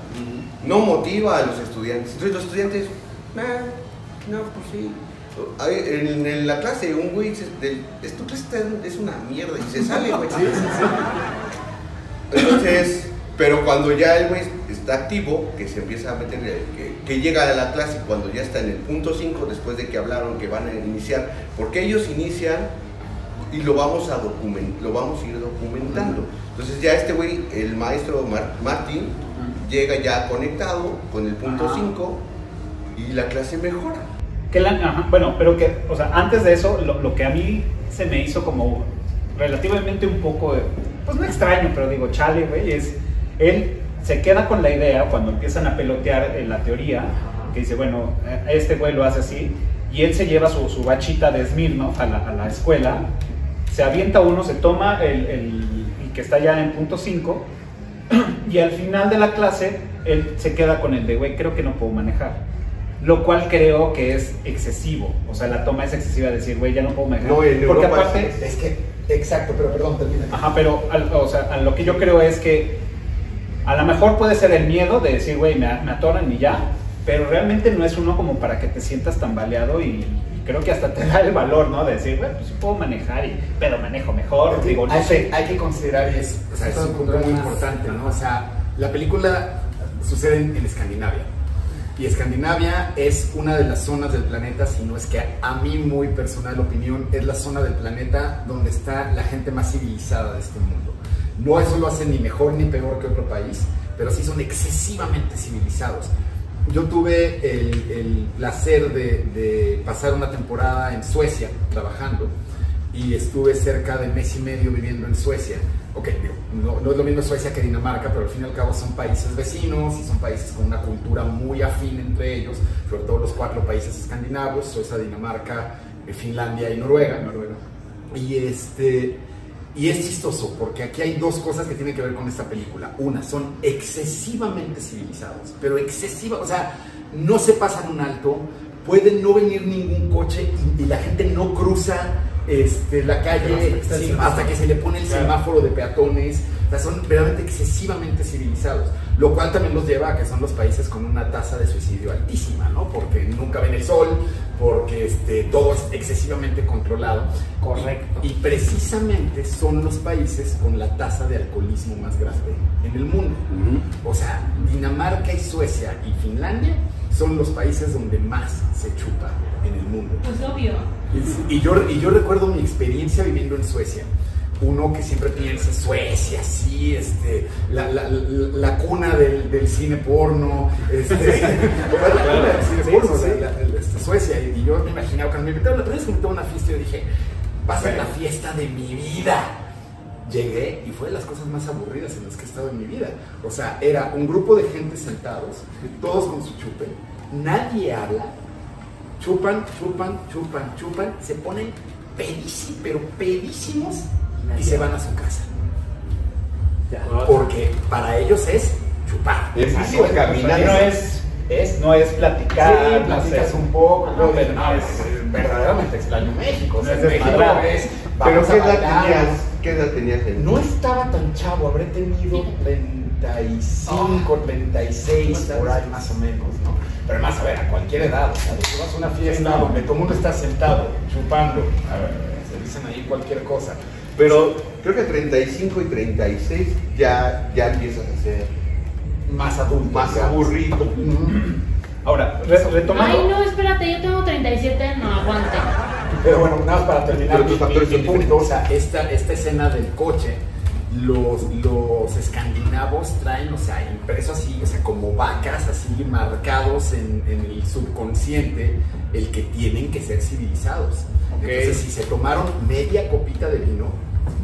No motiva a los estudiantes. Entonces los estudiantes, "Ah, no, pues sí. En, en la clase un güey dice, del- "Es- tu clase está- es una mierda y se sale, güey. Entonces, pero cuando ya el güey está activo, que se empieza a meter, eh, que, que llega a la clase cuando ya está en el punto 5, después de que hablaron que van a iniciar, porque ellos inician y lo vamos a document, lo vamos a ir documentando. Entonces ya este güey, el maestro Mar- Martín, llega ya conectado con el punto Ajá. 5 y la clase mejora. Que la- ajá, bueno, pero que, o sea, antes de eso, lo, lo que a mí se me hizo como relativamente un poco, eh, pues no extraño, pero digo, chale, güey, es, él se queda con la idea cuando empiezan a pelotear en la teoría, que dice, bueno, eh, este güey lo hace así, y él se lleva su, su bachita de Smirnoff a la, a la escuela, se avienta uno, se toma el, el- el que está ya en punto 5, y al final de la clase, él se queda con el de, güey, creo que no puedo manejar. Lo cual creo que es excesivo. O sea, la toma es excesiva de decir, güey, ya no puedo manejar. No, Porque Europa aparte, es- Es que, exacto, pero perdón, termina. ajá, pero, al- o sea, a lo que yo creo es que a lo mejor puede ser el miedo de decir, güey, me, me atoran y ya. Pero realmente no es uno como para que te sientas tambaleado y, y creo que hasta te da el valor, ¿no? De decir, güey, pues sí puedo manejar, y, pero manejo mejor. Digo, no hay, sé. que, hay que considerar, y es, o sea, es un punto muy importante, ¿no? O sea, la película sucede en, en Escandinavia. Y Escandinavia es una de las zonas del planeta, si no es que a mí muy personal opinión, es la zona del planeta donde está la gente más civilizada de este mundo. No eso lo hacen ni mejor ni peor que otro país, pero sí son excesivamente civilizados. Yo tuve el, el placer de, de pasar una temporada en Suecia trabajando y estuve cerca de mes y medio viviendo en Suecia. Ok, no, no es lo mismo Suecia que Dinamarca, pero al fin y al cabo son países vecinos y son países con una cultura muy afín entre ellos, sobre todo los cuatro países escandinavos, Suecia, Dinamarca, eh, Finlandia y Noruega. Y este... Y es chistoso porque aquí hay dos cosas que tienen que ver con esta película. Una, son excesivamente civilizados, pero excesiva, o sea, no se pasan un alto, puede no venir ningún coche y, y la gente no cruza este, la calle hasta que se le pone el semáforo de peatones. O sea, son verdaderamente excesivamente civilizados. Lo cual también los lleva a que son los países con una tasa de suicidio altísima, ¿no? Porque nunca ven el sol, porque este, todo es excesivamente controlado. Correcto. Y precisamente son los países con la tasa de alcoholismo más grande en el mundo. O sea, Dinamarca y Suecia y Finlandia son los países donde más se chupa en el mundo. Pues obvio. Y yo, y yo recuerdo mi experiencia viviendo en Suecia. Uno que siempre piensa, Suecia, sí, este, la, la- la- la cuna del, del cine porno, este, la cuna del cine Sí, porno, sí, sí. este, Suecia. Y, y yo me imaginaba, cuando me invitaron, la primera vez que me invitaron a una fiesta, yo dije, va a ser la fiesta de mi vida. Llegué y fue de las cosas más aburridas en las que he estado en mi vida. O sea, era un grupo de gente sentados, todos con su chupe, nadie habla, chupan, chupan, chupan, chupan, se ponen pedísimos, pero pedísimos y se van a su casa. Porque para ellos es chupar. Es Ah, decir, no es caminar. no es, es no es platicar, Sí, platicas un poco, no, pero no, es, es- verdaderamente extraño México. O sea, es México es, Pero ¿qué edad tenías? ¿Qué edad tenías en No estaba tan chavo, habré tenido 35, 36, por ahí más o menos, ¿no? Pero más a ver, a cualquier edad, o sea, tú vas a una fiesta Sí, no. donde todo el mundo está sentado, chupando, a ver, se dicen ahí cualquier cosa. Pero creo que 35 y 36 ya, ya empiezas a ser Más adulto. más aburrido. Ahora, re- retomando. Ay, no, espérate, yo tengo 37, no aguante. Pero bueno, nada más para terminar Pero mi, mi- mi punto, o sea, esta, esta escena del coche, los, los escandinavos traen, o sea, impreso así, o sea, como vacas así marcados en, en el subconsciente, el que tienen que ser civilizados. Entonces, si se tomaron media copita de vino,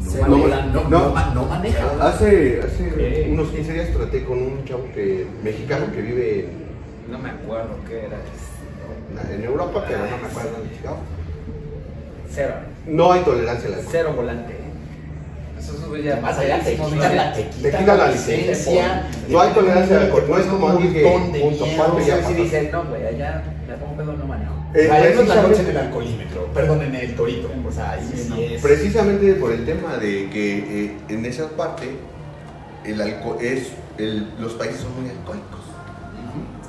no, Se manejan, no, No. no ma- no manejan. Hace, hace unos 15 días traté con un chavo que, mexicano que vive en, No me acuerdo qué era. en Europa, pero no me acuerdo dónde Chicago. Cero. No hay tolerancia al alcohol. Cero volante. Eso sube ya. Más allá te quitan la, te Te quitan quitan la la licencia. No hay tolerancia al No es como un montón de punto, miedo. si dicen, no, güey, allá me pongo pedo, no manejo. Eh, Ahí no es la noche en precisamente- el alcoholímetro, perdón, en el torito. O sea, ahí sí, no. es. Precisamente por el tema de que eh, en esa parte el alcohol es el- los países son muy alcohólicos.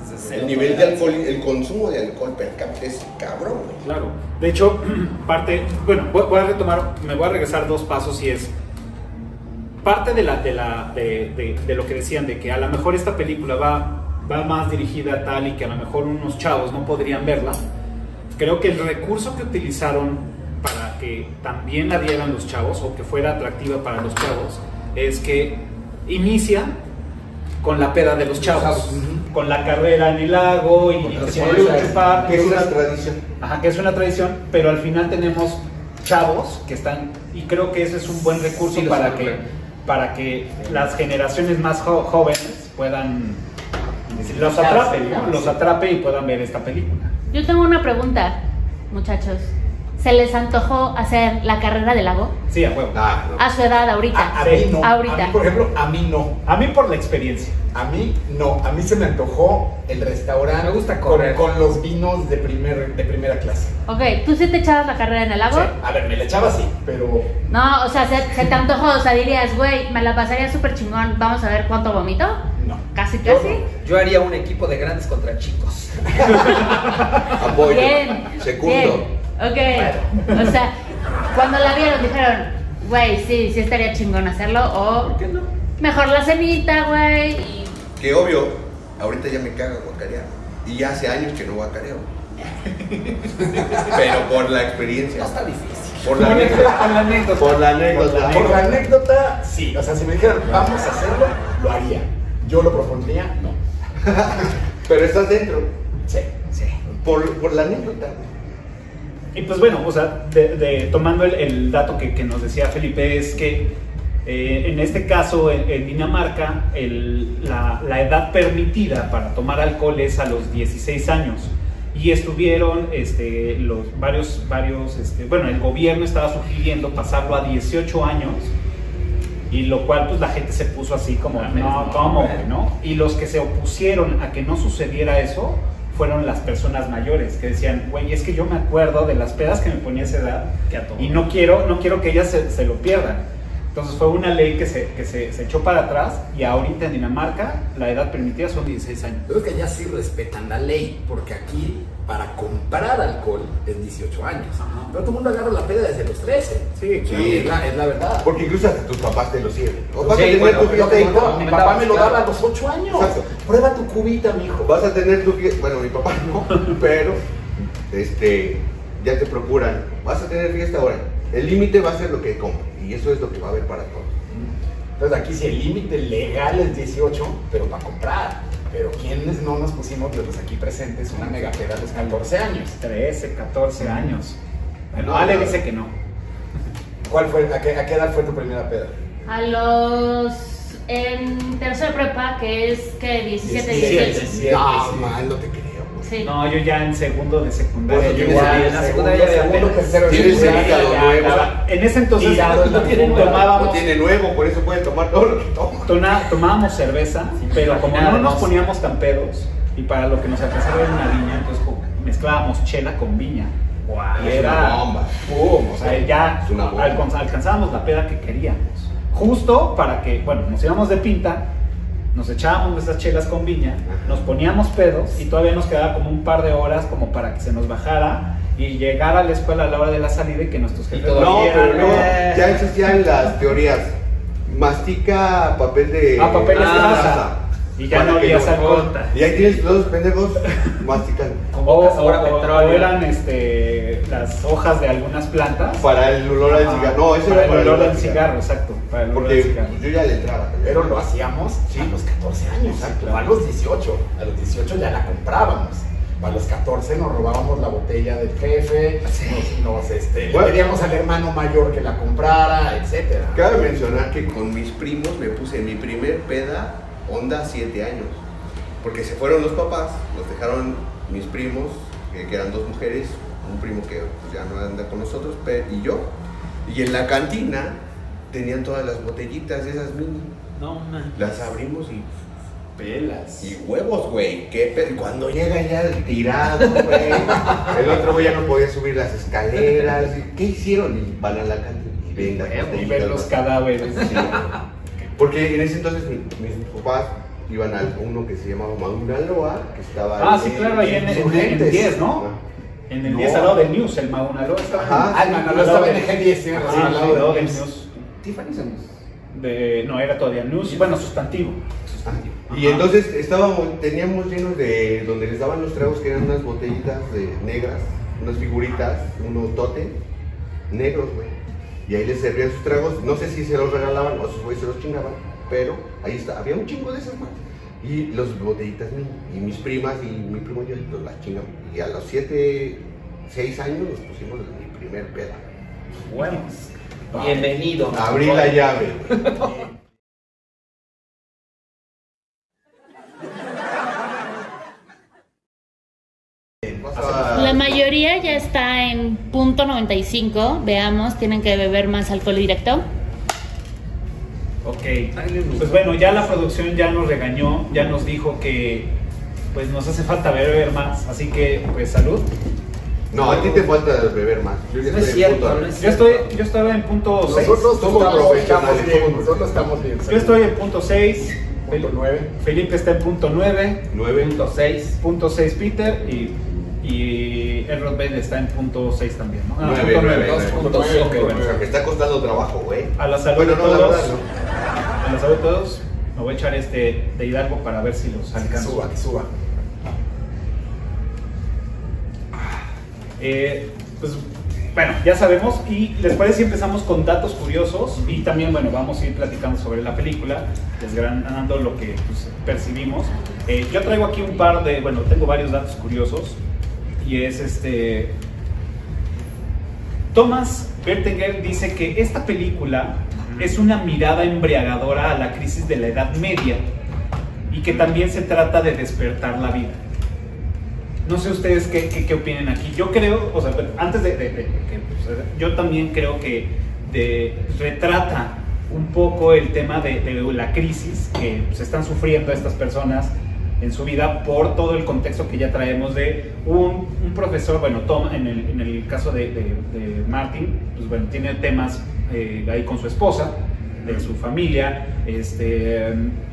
Entonces, El nivel de alcohol, el consumo de alcohol per cápita es cabrón, güey. Claro. De hecho, parte, bueno, voy voy a retomar, me voy a regresar dos pasos y es parte de la, de la, de, de- de lo que decían de que a lo mejor esta película va, va más dirigida a tal y que a lo mejor unos chavos no podrían verla. Creo que el recurso que utilizaron para que también la vieran los chavos o que fuera atractiva para los chavos es que inicia con la peda de los chavos, con la carrera en el lago y, se a chupar, Que es una tradición. Ajá, que es una tradición, pero al final tenemos chavos que están, y creo que ese es un buen recurso Sí, para, que, para que las generaciones más jóvenes puedan, los atrape, ¿no? los atrape y puedan ver esta película. Yo tengo una pregunta, muchachos. ¿Se les antojó hacer la carrera del lago? Sí, a huevo. Ah, no. A su edad, ahorita. A, a Sí, mí no. ahorita. A mí, por ejemplo, a mí no. A mí por la experiencia. A mí no. A mí se me antojó el restaurante. Me gusta con, correr. con los vinos de, primer, de primera clase. Ok, ¿tú sí te echabas la carrera en el lago? Sí. A ver, me la echaba así, pero. No, o sea, se, se te antojó, o sea, dirías, güey, me la pasaría súper chingón, vamos a ver cuánto vomito. No. Casi, Yo casi. no. Yo haría un equipo de grandes contra chicos. Apoyo. Bien. Segundo. Bien. Ok. O sea, cuando la vieron dijeron, güey, sí, sí estaría chingón hacerlo. O ¿Por qué no? mejor la cenita, güey. y- Que obvio, ahorita ya me caga guacarear. Y ya hace años que no guacareo. Pero por la experiencia. No está difícil. Por la anécdota. Con la anécdota. Por la anécdota. Por la anécdota, sí. O sea, si me dijeran, vamos a hacerlo, lo haría. Yo lo propondría, no. Pero estás dentro. Sí. Sí. Por, por la anécdota. Y pues bueno, o sea, de- de- tomando el, el dato que, que nos decía Felipe, es que eh, en este caso en, en Dinamarca el- la, la edad permitida para tomar alcohol es a los 16 años. Y estuvieron este, los varios, varios este, bueno, el gobierno estaba sugiriendo pasarlo a 18 años. Y lo cual pues la gente se puso así como, Mames, no, ¿cómo? ¿no? Y los que se opusieron a que no sucediera eso fueron las personas mayores que decían, güey, es que yo me acuerdo de las pedas que me ponía a esa edad Que a todo. y no quiero, no quiero que ellas se, se lo pierdan. Entonces fue una ley que se, que se, se echó para atrás y ahorita en Dinamarca la edad permitida son 16 años. Creo que allá sí respetan la ley, porque aquí para comprar alcohol es 18 años. Ajá. Pero todo el mundo agarra la peda desde los 13. Sí, Sí. Es, la, es la verdad. Porque incluso hasta tus papás te lo sirven. O vas Sí, a tener bueno, tu todo. mi papá me lo daba a los 8 años. Exacto. Prueba tu cubita, mijo. Vas a tener tu fiesta, bueno, mi papá no, pero este, ya te procuran, vas a tener fiesta ahora. El límite va a ser lo que compre y eso es lo que va a haber para todos. Entonces aquí si el límite legal es 18, pero para comprar. Pero quienes no nos pusimos de los aquí presentes una mega peda a los 14 años. 13, 14 años. Bueno, No, Ale dice que no. ¿Cuál fue, a qué, a qué edad fue tu primera peda? A los. En tercera prepa, que es que 17, 18. No, mal, no te. Sí. No, yo ya en segundo de secundaria. Bueno, yo igual, en la segundo, secundaria ya segundo, apenas. tercero hígado ya nuevo. En ese entonces funda. No tomábamos, tiene nuevo, por eso pueden tomar todo lo que toman. tona- tomábamos cerveza, pero como no nos ¿no? poníamos tan pedos y para lo que nos alcanzaba era una viña, entonces mezclábamos chela con viña. Y Es era una bomba. ¡pum! o sea, ya bomba. alcanz- alcanzábamos la peda que queríamos. Justo para que, bueno, nos íbamos de pinta, nos echábamos nuestras chelas con viña, nos poníamos pedos y todavía nos quedaba como un par de horas como para que se nos bajara y llegar a la escuela a la hora de la salida y que nuestros jefes No, pero Eh. ya existían las teorías. Mastica papel de. Ah, papel de Ah. Y ya Para no no- alcohol. Y ahí tienes los pendejos masticando. Con O, petróleo. eran este, las hojas de algunas plantas. Para el olor al cigarro. No, eso para era el olor del al cigarro, exacto. Para el olor Porque del cigarro. yo ya le entraba. Pero lo hacíamos Sí. a los 14 años, Exacto. no a los 18. A los 18 ya la comprábamos. A los 14 nos robábamos la botella del jefe, nos, nos, este, Bueno. pedíamos al hermano mayor que la comprara, etcétera. Cabe mencionar que con mis primos me puse mi primer peda onda 7 años. Porque se fueron los papás, nos dejaron mis primos, que, que eran dos mujeres, un primo que pues, ya no anda con nosotros, y yo. Y en la cantina tenían todas las botellitas de esas mini. No, man. Las abrimos y, Pelas. y huevos, güey. ¿Qué pe- Cuando llega ya el tirado, güey. El otro güey ya no podía subir las escaleras. y, ¿Qué hicieron? Y van a la cantina y ven los cadáveres. Sí. Porque en ese entonces mi- mis papás iban a uno que se llamaba Maunaloa, que estaba Ah, en- sí, claro, ahí en, en, en el Insurgentes. 10, ¿no? Ah. En el No. 10 al lado del News, el Maunalo estaba Ajá. Ah, no, no, no estaba en el G10, tienes razón, Sí, al lado del News. News. Tiffany son De, no, era todavía News, bueno, sustantivo. Y Ajá. entonces estábamos, teníamos llenos de donde les daban los tragos que eran unas botellitas de negras, unas figuritas, unos tote negros, güey. Y ahí les servían sus tragos, no sé si se los regalaban o sus güeyes se los chingaban, pero ahí está, había un chingo de esas, güey. Y los botellitas y mis primas y mi primo y yo las chingamos. Y a los 7, 6 años nos pusimos mi primer peda. Bueno, Bienvenido. Abrí la llave. Pasa- Mayoría ya está en punto 95. Veamos, tienen que beber más alcohol directo. ok. Pues bueno, ya la producción ya nos regañó, ya nos dijo que pues nos hace falta beber más, así que pues salud. No, a ti te falta beber más. Yo ya No es estoy en cierto, punto- no es Yo estoy, yo estaba en punto 6. Nosotros Somos estamos, profesionales, bien, nosotros estamos bien. Yo estoy en punto 6. Punto nueve. Felipe está en punto 9. Nueve. Punto 6. Punto 6 Peter y, y Elrod Bell está en punto 6 también, ¿no? Ah, Nueve, punto nueve, nueve. nueve. Punto Ok, nueve. bueno. Me está costando trabajo, güey. A la salud Bueno, de no, la todos. no. A la salud de todos. Me voy a echar este de Hidalgo para ver si los Que alcanzo. suba, que suba. Eh, pues bueno, ya sabemos y les parece si empezamos con datos curiosos y también, bueno, vamos a ir platicando sobre la película, desgranando lo que pues, percibimos. Eh, yo traigo aquí un par de, bueno, tengo varios datos curiosos y es este... Thomas Berteger dice que esta película es una mirada embriagadora a la crisis de la Edad Media y que también se trata de despertar la vida. No sé ustedes qué, qué, qué opinen aquí. Yo creo, o sea, antes de, pues, yo también creo que de- retrata un poco el tema de, de la crisis que se están sufriendo estas personas en su vida por todo el contexto que ya traemos de un, un profesor, bueno, Tom, en el, en el caso de, de- de Martin, pues bueno, tiene temas eh, ahí con su esposa de su familia. Este,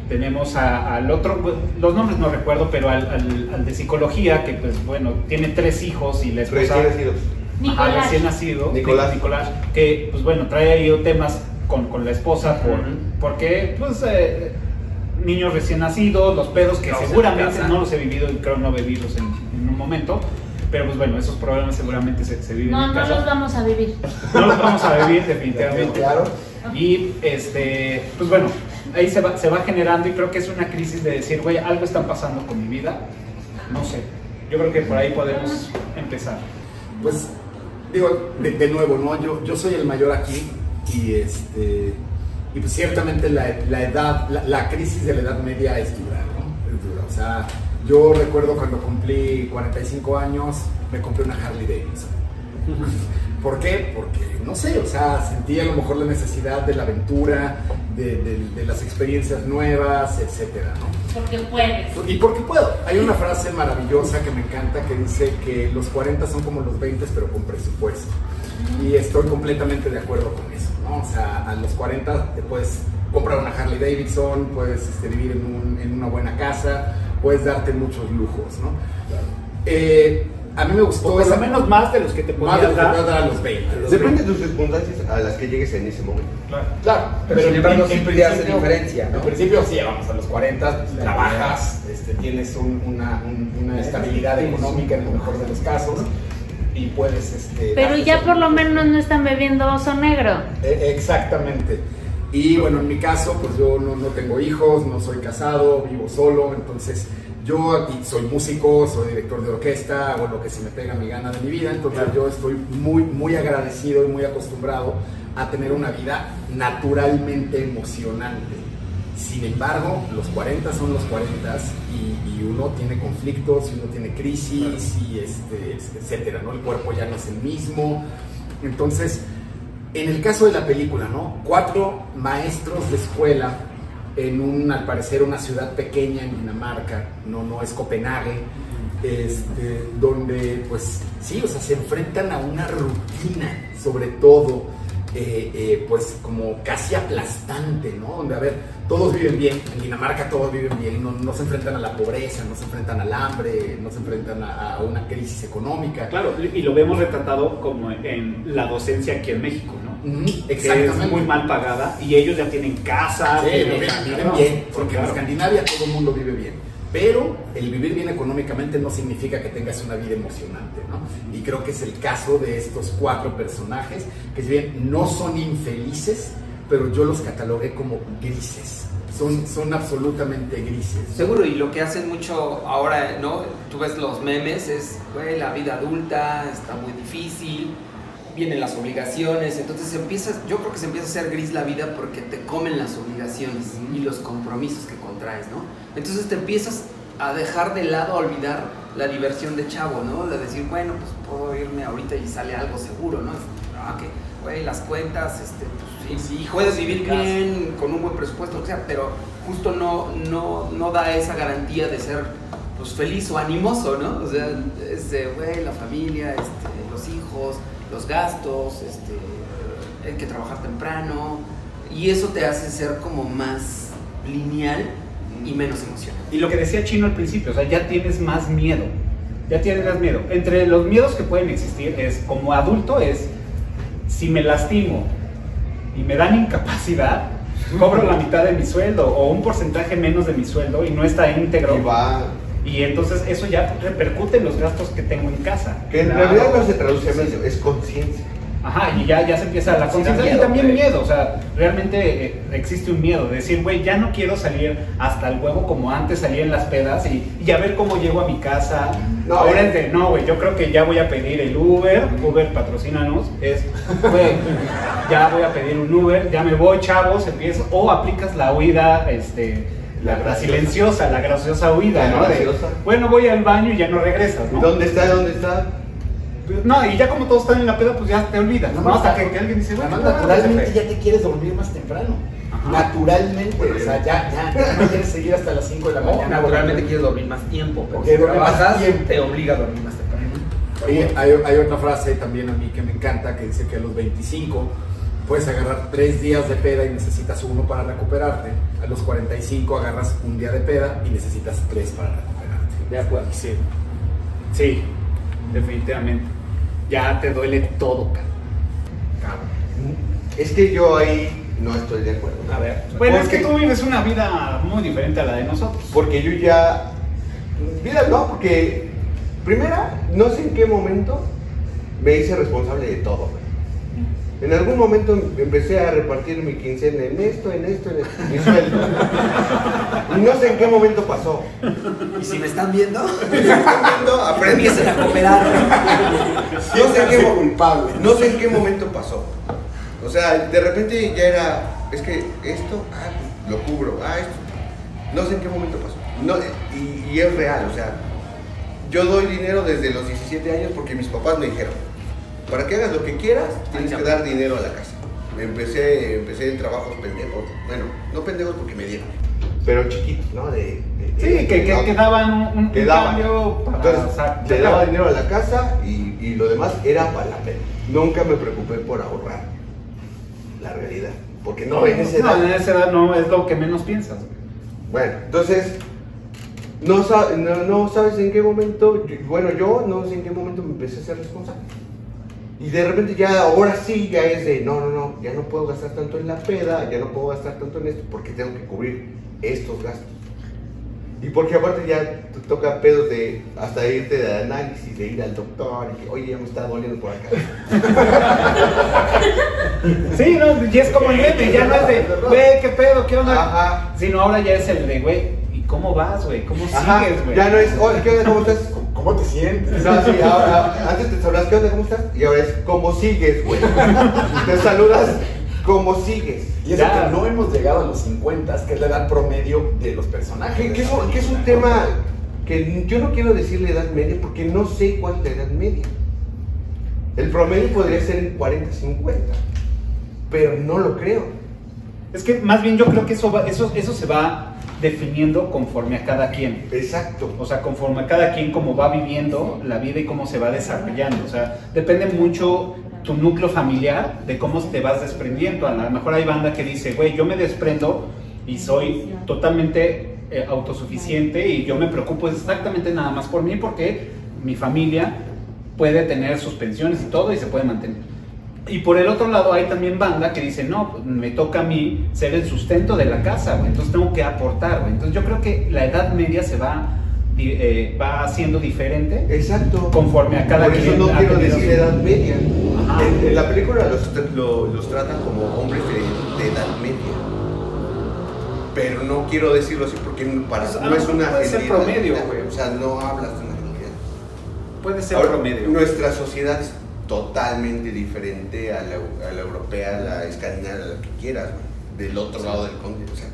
tenemos a- al otro, los nombres no recuerdo, pero al, al- al de psicología, que pues bueno, tiene tres hijos y la esposa... Recién nacidos. Ajá, Nicolás. recién nacido, Nicolás. Nicolás, que pues bueno, trae ahí temas con, con la esposa, por, Ujú. porque pues eh, niños recién nacidos, los pedos que seguramente no los he vivido y creo no vivirlos en, en un momento, pero pues bueno, esos problemas seguramente se, se viven No, en no casa. los vamos a vivir. No los vamos a vivir definitivamente. Claro. Y este, pues bueno, ahí se va, se va generando y creo que es una crisis de decir, güey, algo está pasando con mi vida, no sé. Yo creo que por ahí podemos empezar. Pues digo, de, de nuevo, ¿no? Yo, yo soy el mayor aquí y este y pues ciertamente la, la edad, la, la crisis de la edad media es dura, ¿no? Es dura. O sea, yo recuerdo cuando cumplí 45 años, me compré una Harley Davidson. ¿Por qué? Porque, no sé, o sea, sentí a lo mejor la necesidad de la aventura, de, de- de las experiencias nuevas, etcétera, ¿no? Porque puedes. Y porque puedo. Hay una frase maravillosa que me encanta que dice que los 40 son como los 20 pero con presupuesto. Y estoy completamente de acuerdo con eso, ¿no? O sea, a los 40 te puedes comprar una Harley Davidson, puedes este, vivir en, un- en una buena casa, puedes darte muchos lujos, ¿no? Eh, a mí me gustó O por lo menos más de los que te más de lo podías que te dar. dar a los 20. a los Depende 20. de tus circunstancias a las que llegues en ese momento. Claro. Claro, Pero sin embargo, sí te hace diferencia, ¿no? En principio, sí, vamos a los 40, pues, trabajas, este, tienes un- una, un- una estabilidad económica en el mejor de los casos y puedes. Este, Pero ya por lo menos no están bebiendo oso negro. Eh, Exactamente. Y bueno, en mi caso, pues yo no, no tengo hijos, no soy casado, vivo solo, entonces yo aquí soy músico, soy director de orquesta, hago lo que se me pega mi gana de mi vida, entonces yo estoy muy, muy agradecido y muy acostumbrado a tener una vida naturalmente emocionante. Sin embargo, los 40 son los 40 y, y uno tiene conflictos, y uno tiene crisis y este, etcétera, ¿no? El cuerpo ya no es el mismo. Entonces, en el caso de la película, ¿no? Cuatro maestros de escuela en un, al parecer, una ciudad pequeña en Dinamarca, no, no es Copenhague, este, donde, pues, sí, o sea, se enfrentan a una rutina, sobre todo, eh, eh, pues, como casi aplastante, ¿no? Donde, a ver, todos viven bien, en Dinamarca todos viven bien, no, no se enfrentan a la pobreza, no se enfrentan al hambre, no se enfrentan a, a una crisis económica. Claro, y lo vemos retratado como en la docencia aquí en México, ¿no? Ujú, Que Exactamente. es muy mal pagada y ellos ya tienen casa. Sí, viven, bien, porque en. Escandinavia todo el mundo vive bien. Pero el vivir bien económicamente no significa que tengas una vida emocionante, ¿no? Y creo que es el caso de estos cuatro personajes, que si bien no son infelices, pero yo los catalogué como grises. Son, son absolutamente grises. Seguro, y lo que hacen mucho ahora, ¿no? Tú ves los memes, es, güey, la vida adulta está muy difícil, vienen las obligaciones, entonces empiezas, yo creo que se empieza a hacer gris la vida porque te comen las obligaciones y los compromisos que contraes, ¿no? Entonces te empiezas a dejar de lado, a olvidar la diversión de chavo, ¿no? De decir, bueno, pues puedo irme ahorita y sale algo seguro, ¿no? Ah, que, güey, las cuentas, este, pues sí, sí, puedes vivir bien, con un buen presupuesto, que sea, pero justo no, no, no da esa garantía de ser pues, feliz o animoso, ¿no? O sea, es de, güey, la familia, este, los hijos, los gastos, este, hay que trabajar temprano, y eso te hace ser como más lineal y menos emocional. Y lo que decía Chino al principio, o sea, ya tienes más miedo. Ya tienes más miedo. Entre los miedos que pueden existir es, como adulto, es si me lastimo y me dan incapacidad, cobro la mitad de mi sueldo o un porcentaje menos de mi sueldo y no está íntegro. Y va. Y entonces eso ya repercute en los gastos que tengo en casa. Que en Claro. realidad no se traduce en eso, es conciencia. Ajá, y ya, ya se empieza la Sí, conciencia y también güey. miedo, o sea, realmente eh, existe un miedo de decir, güey, ya no quiero salir hasta el huevo como antes salía en las pedas y, y a ver cómo llego a mi casa. No, Ahora eh. es de, no, güey, yo creo que ya voy a pedir el Uber, Uber patrocínanos, es, güey, ya voy a pedir un Uber, ya me voy, chavos, empiezo, o aplicas la huida, este, la, silenciosa, la graciosa huida, La ¿no? De, graciosa. bueno, voy al baño y ya no regresas, ¿no? ¿Dónde está? ¿Dónde está? No, y ya como todos están en la peda, pues ya te olvidas, ¿no? Hasta que, que alguien dice, bueno, Además, no, naturalmente ya te quieres dormir más temprano. Ajá. Naturalmente, o sea, ya, ya, ya no quieres seguir hasta las 5 de la mañana. naturalmente quieres dormir más tiempo, pero Porque si trabajas, tiempo. te obliga a dormir más temprano. Oye, hay, hay otra frase también a mí que me encanta que dice que a los 25 puedes agarrar tres días de peda y necesitas uno para recuperarte. A los 45 agarras un día de peda y necesitas tres para recuperarte. De acuerdo, sí. Sí, definitivamente. Ya te duele todo, cabrón. Cabrón. Es que yo ahí no estoy de acuerdo. A ver. Bueno, es que tú vives una vida muy diferente a la de nosotros. Porque yo ya. Mira, no, porque. Primera, no sé en qué momento me hice responsable de todo, güey. En algún momento empecé a repartir mi quincena en esto, en esto, en esto, mi sueldo. Y no sé en qué momento pasó. Y si me están viendo, Viendo, aprendí. empiecen a cooperar. No sé, en qué, culpable. no sé en qué momento pasó. O sea, de repente ya era, es que esto, ah, lo cubro, ah, esto. No sé en qué momento pasó. No, y, y es real, o sea, yo doy dinero desde los 17 años porque mis papás me dijeron, para que hagas lo que quieras, tienes que dar dinero a la casa. Empecé, empecé en trabajos pendejos, bueno, no pendejos porque me dieron, pero chiquitos, ¿no? De, de- Sí, de- que, que, no. que daban un, Te daban. cambio para Entonces, o sea, te daba dinero a la casa y, y lo demás era para la pena. Nunca me preocupé por ahorrar. La realidad. Porque no, en esa No, edad. en esa edad no es lo que menos piensas. Bueno, entonces, no, no, no sabes en qué momento, bueno, yo no sé en qué momento me empecé a ser responsable. Y de repente ya, ahora sí, ya es de, no, no, no, ya no puedo gastar tanto en la peda, ya no puedo gastar tanto en esto, porque tengo que cubrir estos gastos. Y porque aparte ya te toca pedos de hasta irte de análisis, de ir al doctor, y que, oye, ya me está doliendo por acá. Sí, no, y es como el meme, ya no es de, güey, qué pedo, qué onda. Ajá. Sino ahora ya es el de, güey, ¿y cómo vas, güey? ¿Cómo Ajá, sigues, güey? ya no es, oye, ¿qué onda? ¿Cómo estás? ¿Cómo te sientes? No, sí, ahora, antes te saludas, ¿qué onda? ¿Cómo estás? Y ahora es, ¿cómo sigues, güey? Te saludas, ¿cómo sigues? Y eso Ya. que no hemos llegado a los 50, que es la edad promedio de los personajes. Que, que es, un, que es un tema que yo no quiero decirle edad media porque no sé cuál es la edad media. El promedio podría ser en 40, 50, pero no lo creo. Es que más bien yo creo que eso, va- eso, eso se va definiendo conforme a cada quien. Exacto. O sea, conforme a cada quien cómo va viviendo la vida y cómo se va desarrollando. O sea, depende mucho tu núcleo familiar de cómo te vas desprendiendo. A lo mejor hay banda que dice, güey, yo me desprendo y soy totalmente eh, autosuficiente y yo me preocupo exactamente nada más por mí porque mi familia puede tener sus pensiones y todo y se puede mantener. Y por el otro lado hay también banda que dice, no, pues, me toca a mí ser el sustento de la casa, güey, entonces tengo que aportar, güey. Entonces yo creo que la edad media se va, eh, va haciendo diferente Exacto. conforme a cada Por eso no quiero decir su- edad media. Ajá. En, en la película los, lo- los tratan como hombres de, de edad media. Pero no quiero decirlo así porque para, Pues, no ah, es una puede ser promedio, güey. O sea, no hablas de una generalidad. Puede ser Ahora, promedio. Nuestra sociedad es totalmente diferente a la, a la europea, a la escandinava, a la que quieras, güey, del otro lado del continente. O sea,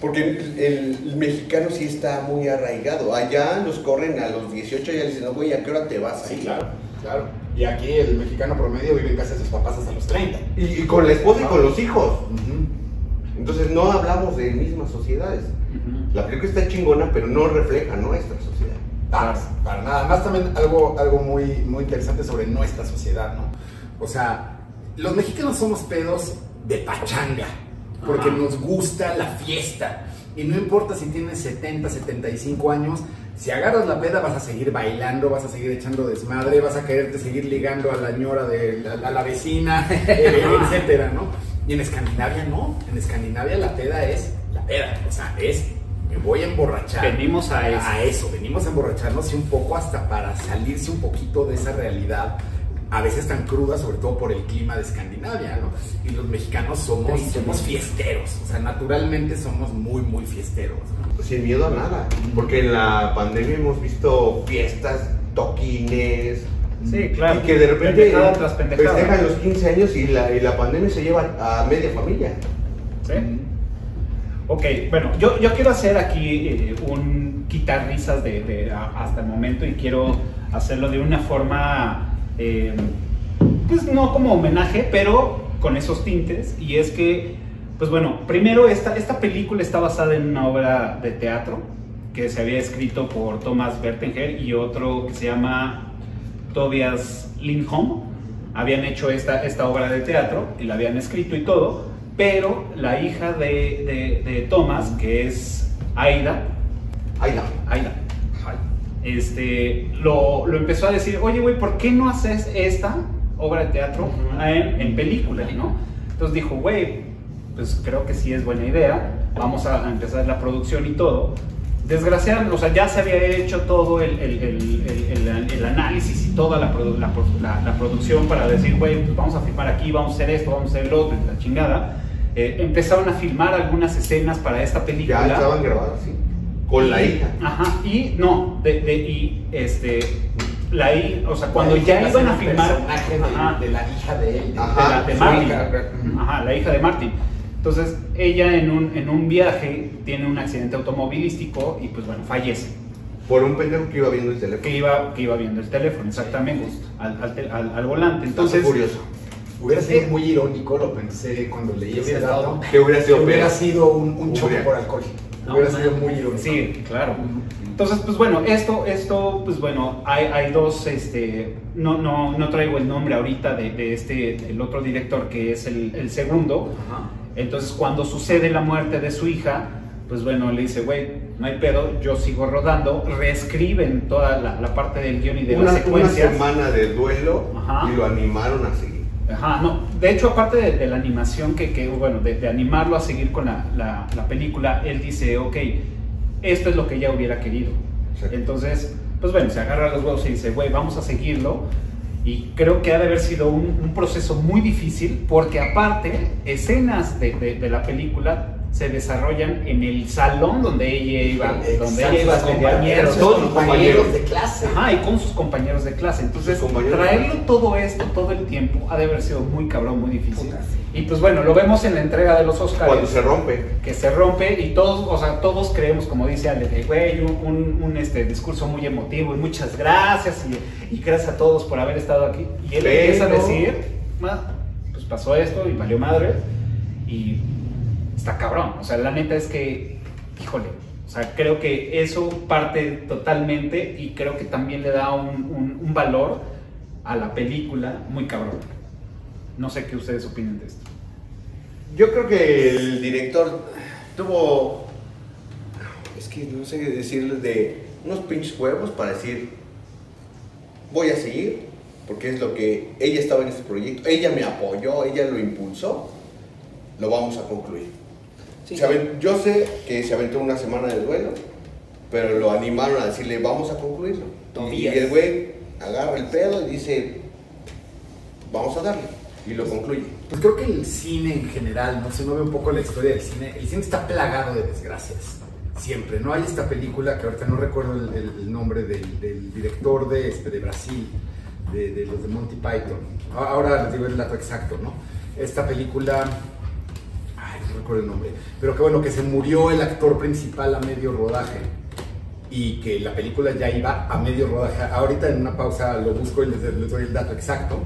porque el, mexicano sí está muy arraigado. Allá los corren a los 18 y ya dicen, no, güey, ¿a qué hora te vas? Sí, claro, claro. Y aquí el mexicano promedio vive en casa de sus papás hasta los 30. Y, y con la esposa y con los hijos. Entonces no hablamos de mismas sociedades. Ujú. La película está chingona, pero no refleja nuestra sociedad. Para, para nada. Más también algo, algo muy, muy interesante sobre nuestra sociedad, ¿no? O sea, los mexicanos somos pedos de pachanga, porque Ajá. nos gusta la fiesta. Y no importa si tienes 70, 75 años, si agarras la peda vas a seguir bailando, vas a seguir echando desmadre, vas a quererte seguir ligando a la ñora de la, a la vecina, etcétera, ¿no? Y en Escandinavia no, en Escandinavia la peda es la peda, o sea, es me voy a emborrachar. Venimos a eso. A eso, venimos a emborracharnos y un poco hasta para salirse un poquito de esa realidad, a veces tan cruda, sobre todo por el clima de Escandinavia, ¿no? Y los mexicanos somos, somos fiesteros, o sea, naturalmente somos muy, muy fiesteros, ¿no? Sin miedo a nada. Porque en la pandemia hemos visto fiestas, toquines. Sí, claro. Y que de repente Pendejada tras pendejada. festejan los 15 años y la, y la pandemia se lleva a media familia. ¿Sí? Ok, bueno, yo, yo quiero hacer aquí eh, un quitar risas de, hasta el momento y quiero hacerlo de una forma, eh, pues no como homenaje, pero con esos tintes. Y es que, pues bueno, primero esta, esta película está basada en una obra de teatro que se había escrito por Thomas Bertenger y otro que se llama Tobias Lindholm. habían hecho esta, esta obra de teatro y la habían escrito y todo, pero la hija de, de, de Thomas, que es Aida, Aida. Aida, este, lo, lo empezó a decir, oye, güey, ¿por qué no haces esta obra de teatro en, en película, no? Entonces dijo, güey, pues creo que sí es buena idea, vamos a, empezar la producción y todo. Desgraciadamente, o sea, ya se había hecho todo el, el- el- el- análisis y toda la, produ- la, la- la producción para decir, güey, pues vamos a filmar aquí, vamos a hacer esto, vamos a hacer lo otro, la chingada. Eh, empezaron a filmar algunas escenas para esta película. Ya estaban grabadas, sí. Con la hija. Ajá, y no, de, de- y este, la hi- o sea, cuando La ya hija iban a filmar, personaje de, ajá, de la hija de él. de- Ajá. de, la- de su Martin, hija. ajá, la hija de Martin. Entonces, ella en un, en un viaje tiene un accidente automovilístico y pues bueno, fallece. Por un pendejo que iba viendo el teléfono. Que iba, que iba viendo el teléfono, exactamente, al, al al- al volante. Entonces. Hubiera sido muy irónico, lo pensé cuando leí ese dato. Que hubiera sido que hubiera sido un, un choque por alcohol. No, hubiera man. sido muy irónico. Sí, claro. Entonces, pues bueno, esto, esto, pues bueno, hay, hay dos, este, no, no, no traigo el nombre ahorita de, de este, el otro director que es el, el segundo. Ajá. Entonces, cuando sucede la muerte de su hija, pues bueno, le dice, güey, no hay pedo, yo sigo rodando, reescriben toda la, la parte del guion y de una, las una secuencias. semana de duelo Ajá. y lo animaron a seguir. Ajá, no. De hecho, aparte de, de la animación, que, que, bueno, de, de animarlo a seguir con la, la- la película, él dice, ok, esto es lo que ella hubiera querido. Entonces, pues bueno, se agarra los huevos y dice, güey, vamos a seguirlo. Y creo que ha de haber sido un, un proceso muy difícil, porque aparte, escenas de- de la película se desarrollan en el salón donde ella iba, donde ella iba a compañeros, sus compañeros de clase. Ajá, y con sus compañeros de clase. Entonces, traerlo todo esto, todo el tiempo, ha de haber sido muy cabrón, muy difícil. Puta, sí. Y pues bueno, lo vemos en la entrega de los Oscars. Cuando se rompe. Que se rompe y todos, o sea, todos creemos, como dice Ale, de, güey, un, un- un, este, discurso muy emotivo y muchas gracias y, y gracias a todos por haber estado aquí. Y él Pero- empieza a decir, "Ma, pues pasó esto y valió madre y está cabrón. O sea, la neta es que, híjole, o sea, creo que eso parte totalmente y creo que también le da un, un- un valor a la película muy cabrón. No sé qué ustedes opinen de esto. Yo creo que el director tuvo, es que no sé qué decirles, de unos pinches huevos para decir, voy a seguir, porque es lo que ella estaba en este proyecto, ella me apoyó, ella lo impulsó, lo vamos a concluir. Sí. Yo sé que se aventó una semana de duelo, pero lo animaron a decirle, vamos a concluirlo. Y el güey agarra el pedo y dice, vamos a darle, y lo concluye. Pues creo que el cine en general, no sé, uno ve un poco la historia del cine. El cine está plagado de desgracias. Siempre, ¿no? Hay esta película que ahorita no recuerdo el, el- nombre del, del director de, este, de Brasil, de, de los de Monty Python. Ahora les digo el dato exacto, ¿no? Esta película, no recuerdo el nombre, pero que bueno, que se murió el actor principal a medio rodaje y que la película ya iba a medio rodaje. Ahorita en una pausa lo busco y les, doy el dato exacto.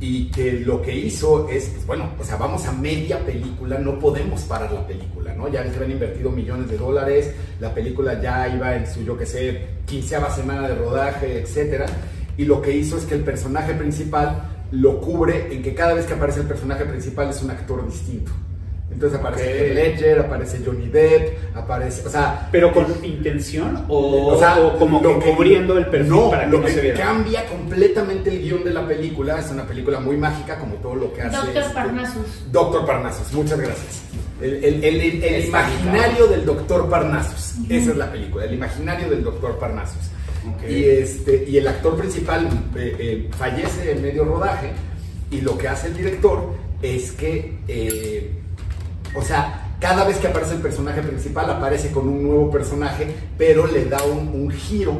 Y que lo que hizo es, pues, bueno, o sea, vamos a media película, no podemos parar la película, ¿no? Ya les habían invertido millones de dólares, la película ya iba en su, yo qué sé, quinceava semana de rodaje, etcétera. Y lo que hizo es que el personaje principal lo cubre en que cada vez que aparece el personaje principal es un actor distinto. Entonces aparece Ledger, aparece Johnny Depp, aparece, o sea, ¿Pero con intención o, o sea, o como que cubriendo el perfil no, para que lo no que se viera? cambia completamente el guion de la película. Es una película muy mágica, como todo lo que hace. Doctor este- Parnassus. Doctor Parnassus, muchas gracias. El, el- el- el- el Está imaginario del Doctor Parnassus. Esa es la película, el imaginario del Doctor Parnassus. Y, este, y el actor principal eh, eh, fallece en medio rodaje. Y lo que hace el director es que, eh, o sea, cada vez que aparece el personaje principal, aparece con un nuevo personaje, pero le da un, giro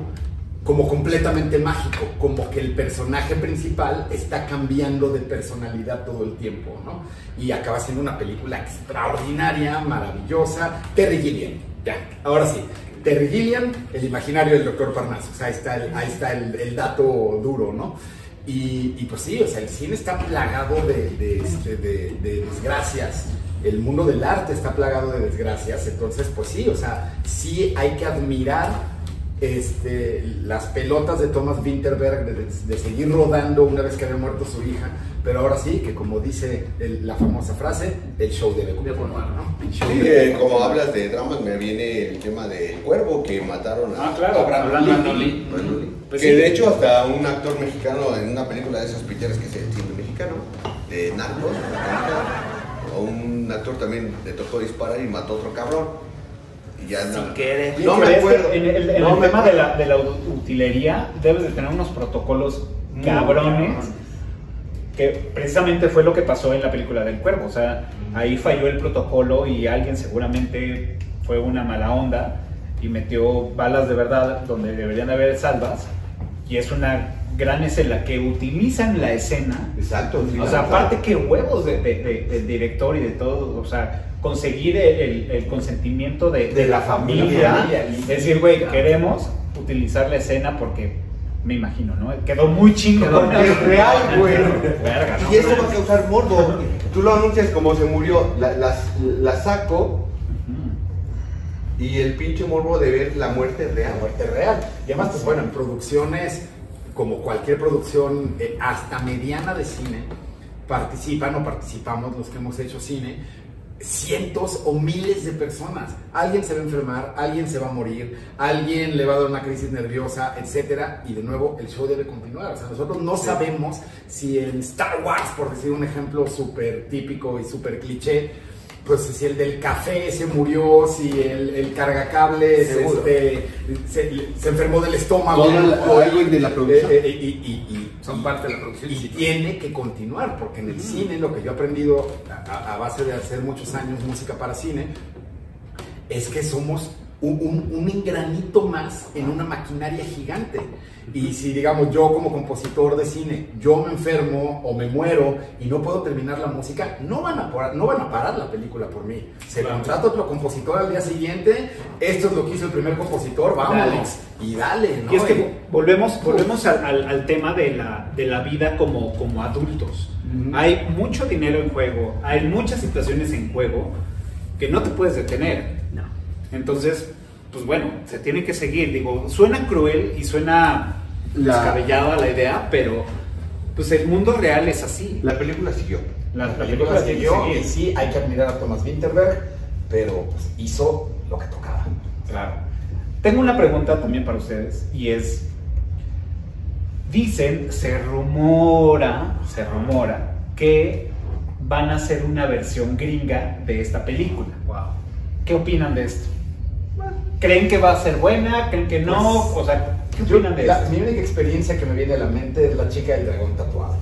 como completamente mágico, como que el personaje principal está cambiando de personalidad todo el tiempo, ¿no? Y acaba siendo una película extraordinaria, maravillosa. Terry Gilliam, ya, ahora sí. Terry Gilliam, el imaginario del Doctor ahí está el, ahí está el, dato duro, ¿no? Y, y pues sí, o sea, el cine está plagado de, este, de- de desgracias, el mundo del arte está plagado de desgracias, entonces pues sí, o sea, sí hay que admirar este, las pelotas de Thomas Winterberg de, de seguir rodando una vez que había muerto su hija, pero ahora sí, que como dice el- la famosa frase, el show debe continuar, ¿no? Show Sí, debe eh, como hablas de dramas, me viene el tema del cuervo que mataron a Ah, claro. Manolín. Manolín. Pues que sí. de hecho hasta un actor mexicano en una película de esas piteras que es el cine mexicano, de Narcos, un actor también le tocó disparar y mató a otro cabrón. Y ya Sin no, querer. no Sí, me acuerdo. En el, en No el me tema de la, de la utilería, debes de tener unos protocolos cabrones. Que precisamente fue lo que pasó en la película del cuervo. O sea, ahí falló el protocolo y alguien seguramente fue una mala onda y metió balas de verdad donde deberían de haber salvas. Y es una gran escena que utilizan la escena Exacto. o sea, la- aparte que huevos de, de- de- del director y de todo, o sea, conseguir el, el consentimiento de, De la familia. familia. Es decir, güey, queremos utilizar la escena porque me imagino, ¿no? Quedó muy chingo. Quedó- es real, güey. Verga, ¿no? Y eso va a causar morbo. Tú lo anuncias como se murió, la, la saco. Y el pinche morbo de ver la muerte la real. muerte real. Y además, pues bueno, en producciones, como cualquier producción eh, hasta mediana de cine, participan o participamos los que hemos hecho cine, cientos o miles de personas. Alguien se va a enfermar, alguien se va a morir, alguien le va a dar una crisis nerviosa, etcétera, y de nuevo el show debe continuar. O sea, nosotros no sabemos si en Star Wars, por decir un ejemplo súper típico y súper cliché, pues si el del café se murió, si el, el cargacables este, se, se enfermó del estómago. O alguien de la producción. Eh, eh, y, y- y- Son parte de la producción. y tiene que continuar, porque en el cine, lo que yo he aprendido a, a- a base de hacer muchos años música para cine, es que somos un, un, más en una maquinaria gigante. Y si, digamos, yo como compositor de cine, yo me enfermo o me muero y no puedo terminar la música, no van a parar, no van a parar la película por mí. Se Claro. contrata otro compositor al día siguiente, esto es lo que hizo el primer compositor, vámonos. Y dale, ¿no? Y es que volvemos, volvemos al, al- al tema de la, de la vida como, como adultos. Hay mucho dinero en juego, hay muchas situaciones en juego que no te puedes detener. Entonces, pues bueno, se tiene que seguir. Digo, suena cruel y suena La- descabellada la idea, pero pues el mundo real es así. La película siguió. La La película siguió seguir. y sí, hay que admirar a Thomas Winterberg, pero pues, hizo lo que tocaba. Claro. Tengo una pregunta también para ustedes y es, dicen, se rumora, se rumora que van a hacer una versión gringa de esta película. Wow. ¿Qué opinan de esto? ¿Creen que va a ser buena? ¿Creen que no? Pues, o sea, ¿qué Yo- opinan de la- esto? mi única experiencia que me viene a la mente es la chica del dragón tatuado,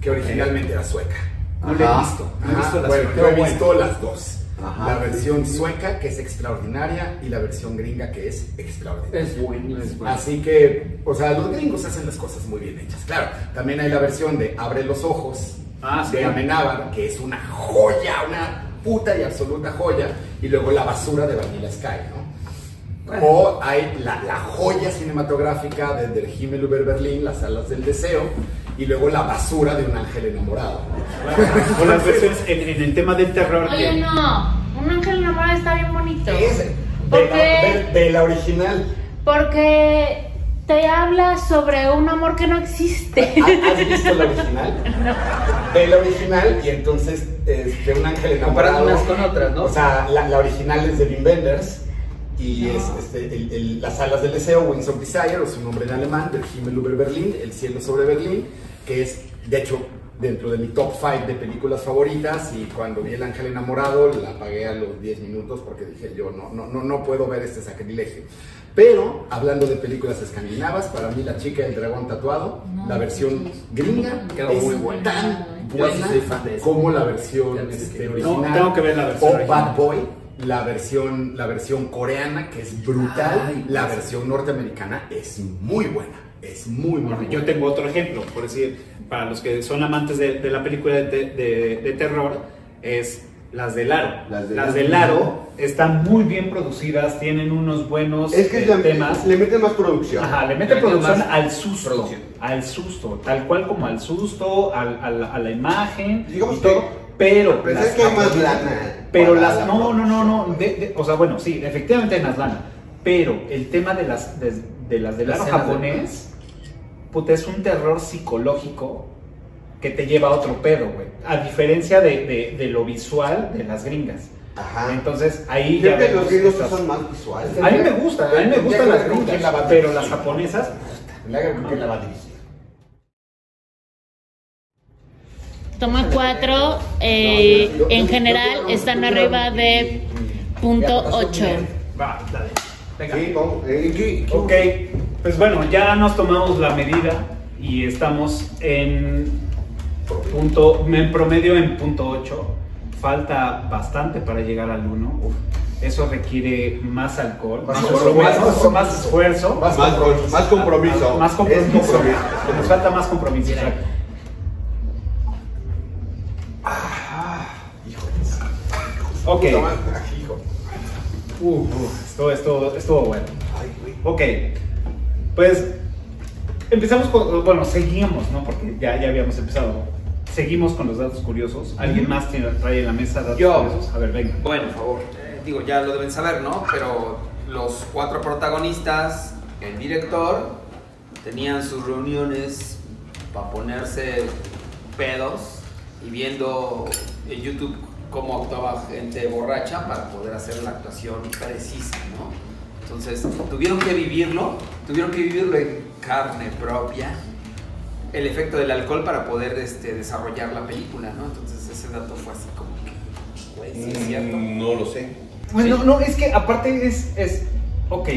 que originalmente era sueca. No la he visto. No he visto la bueno, yo he visto bueno. las dos. Ajá. La versión sueca, que es extraordinaria, y la versión gringa, que es extraordinaria. Es bueno, es bueno. Así que, o sea, los gringos hacen las cosas muy bien hechas. Claro, también hay la versión de Abre los ojos Ah, sí. de Amenábar, que es una joya, una puta y absoluta joya, y luego la basura de Vanilla Sky, ¿no? O hay la, la joya cinematográfica de Der Himmel über Berlin, Las alas del deseo, y luego la basura de un ángel enamorado. O las versiones en, en el tema del terror. que- Oye, no. Un ángel enamorado está bien bonito. Es de, ¿Por la, qué? de- de la original. Porque te habla sobre un amor que no existe. ¿Ha- ¿Has visto la original? Ve la original y entonces es de un ángel enamorado. Comparando unas con otras, ¿no? O sea, la, la original es de Wim Wenders y es este, el- el- Las alas del deseo, Wings of Desire, o su nombre en alemán, Der Himmel über Berlin, El cielo sobre Berlín, que es, de hecho, dentro de mi top 5 de películas favoritas y cuando vi El ángel enamorado la apagué a los 10 minutos porque dije yo no, no, no, no puedo ver este sacrilegio. Pero, hablando de películas escandinavas, para mí La chica del dragón tatuado, No, la versión sí. gringa Quedó es muy buena. tan sí buena esa. como la versión este, original. No, tengo que ver la versión O original. Bad Boy, la versión, la versión coreana, que es brutal. Ay, la pues. versión norteamericana es muy buena. Es muy, muy Bueno, buena. yo tengo otro ejemplo, por decir, para los que son amantes de, de la película de, de- de terror, es las de Laro. Las Las de de, Laro. Laro están muy bien producidas, tienen unos buenos Es que eh, la- temas. le meten más producción. Ajá, le mete Le meten producción al susto. producción. Al susto, tal cual como al susto, al- al- a la imagen Digamos y que- todo. Pero, Pero las es que hay más lana. Pero las, la no, no, no, no, producción. de- de- o sea, bueno, sí, efectivamente hay más lana. Pero el tema de las de, de las del Las aro japonés, puta, es un terror psicológico que te lleva a otro pedo, güey. A diferencia de, de- de lo visual de las gringas. Ajá. Entonces ahí ya Creo que vemos los gringos estas- son más visuales. A mí me gusta, a mí me gustan que las la gringas, a pero las japonesas, Le haga con quién la va a dirigir. Toma 4, en general están arriba de punto 8. va, dale. Venga. Sí, vamos. eh, ¿y qué- qué- Ok, pues bueno, ya nos tomamos la medida y estamos en punto, en promedio en punto 8. Falta bastante para llegar al 1. Eso requiere más alcohol, Más más, compromiso. más- más esfuerzo, Más Más, compromiso. más compromiso. más Es compromiso. compromiso. Nos falta más compromiso. Mira. Híjoles. Ok. Uh, esto, esto, estuvo bueno. Ay, güey. Ok, pues empezamos con, bueno, seguimos, ¿no? Porque ya, ya habíamos empezado. Seguimos con los datos curiosos. ¿Alguien más tiene, trae en la mesa datos Yo. curiosos? A ver, venga. Bueno, por favor. Eh, digo, ya lo deben saber, ¿no? Pero los cuatro protagonistas, el director, tenían sus reuniones para ponerse pedos y viendo en YouTube cómo actuaba gente borracha para poder hacer la actuación precisa, ¿no? Entonces, tuvieron que vivirlo, tuvieron que vivirlo en carne propia, el efecto del alcohol para poder este, desarrollar la película, ¿no? Entonces, ese dato fue así como que, güey, sí es cierto. Mm, No lo sé. Bueno, Sí. no, es que aparte es, es, ok,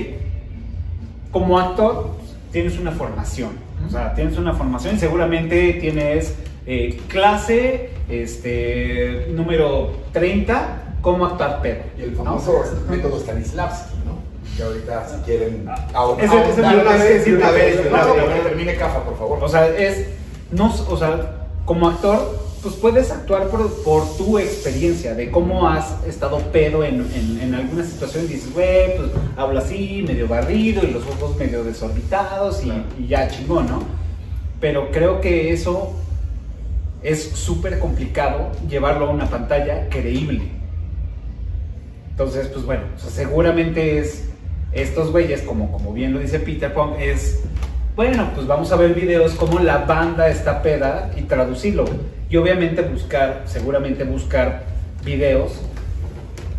como actor tienes una formación, o sea, tienes una formación y seguramente tienes eh, clase, este, número 30, cómo actuar pedo. Y el ¿no? famoso método Stanislavski. Que ahorita, si quieren. ahondar- decir de una vez, una vez, vez. termine Cafa, por favor. O sea, es, no, o sea, como actor, pues puedes actuar por, por tu experiencia, de cómo has estado pedo en, en, en alguna situación y dices, güey, pues habla así, medio barrido y los ojos medio desorbitados y, y ya chingón, ¿no? Pero creo que eso es súper complicado llevarlo a una pantalla creíble. Entonces, pues bueno, o sea, seguramente es estos güeyes, como, como bien lo dice Peter Pong, es, bueno, pues vamos a ver videos como la banda está peda y traducirlo. Y obviamente buscar, seguramente buscar videos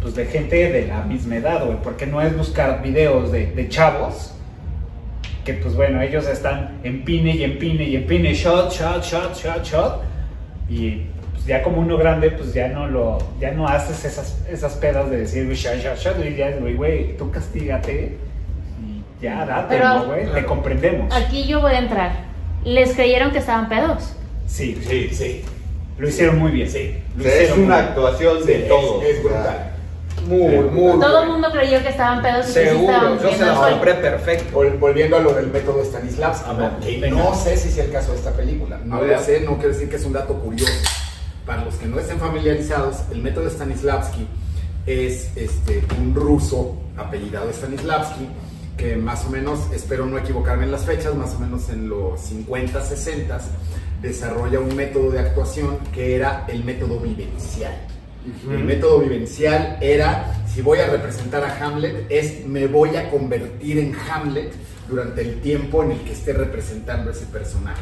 pues de gente de la misma edad, porque no es buscar videos de, de chavos que pues bueno, ellos están en pine y en pine y en pine, shot, shot, shot, shot, shot, y ya como uno grande, pues ya no lo, ya no haces esas, esas pedas de decir, shot, y ya, güey, güey, tú castígate y ya date, Pero- ¿no, güey? Te comprendemos. Aquí yo voy a entrar. ¿Les creyeron que estaban pedos? Sí, Sí, sí. lo hicieron muy bien. Sí. Lo O sea, es una bien. actuación de Es- todo. Es, brutal. Muy, muy. Todo el mundo creyó que estaban pedos y que sí Seguro, estaban yo se la compré perfecto. Vol- Volviendo a lo del método Stanislavski, que no sé si es el caso de esta película, no lo sé, no quiero decir que es un dato curioso. Para los que no estén familiarizados, el método Stanislavski es este, un ruso apellidado Stanislavski que más o menos, espero no equivocarme en las fechas, más o menos en los 50, 60, desarrolla un método de actuación que era el método vivencial. El método vivencial era, si voy a representar a Hamlet, es me voy a convertir en Hamlet durante el tiempo en el que esté representando ese personaje.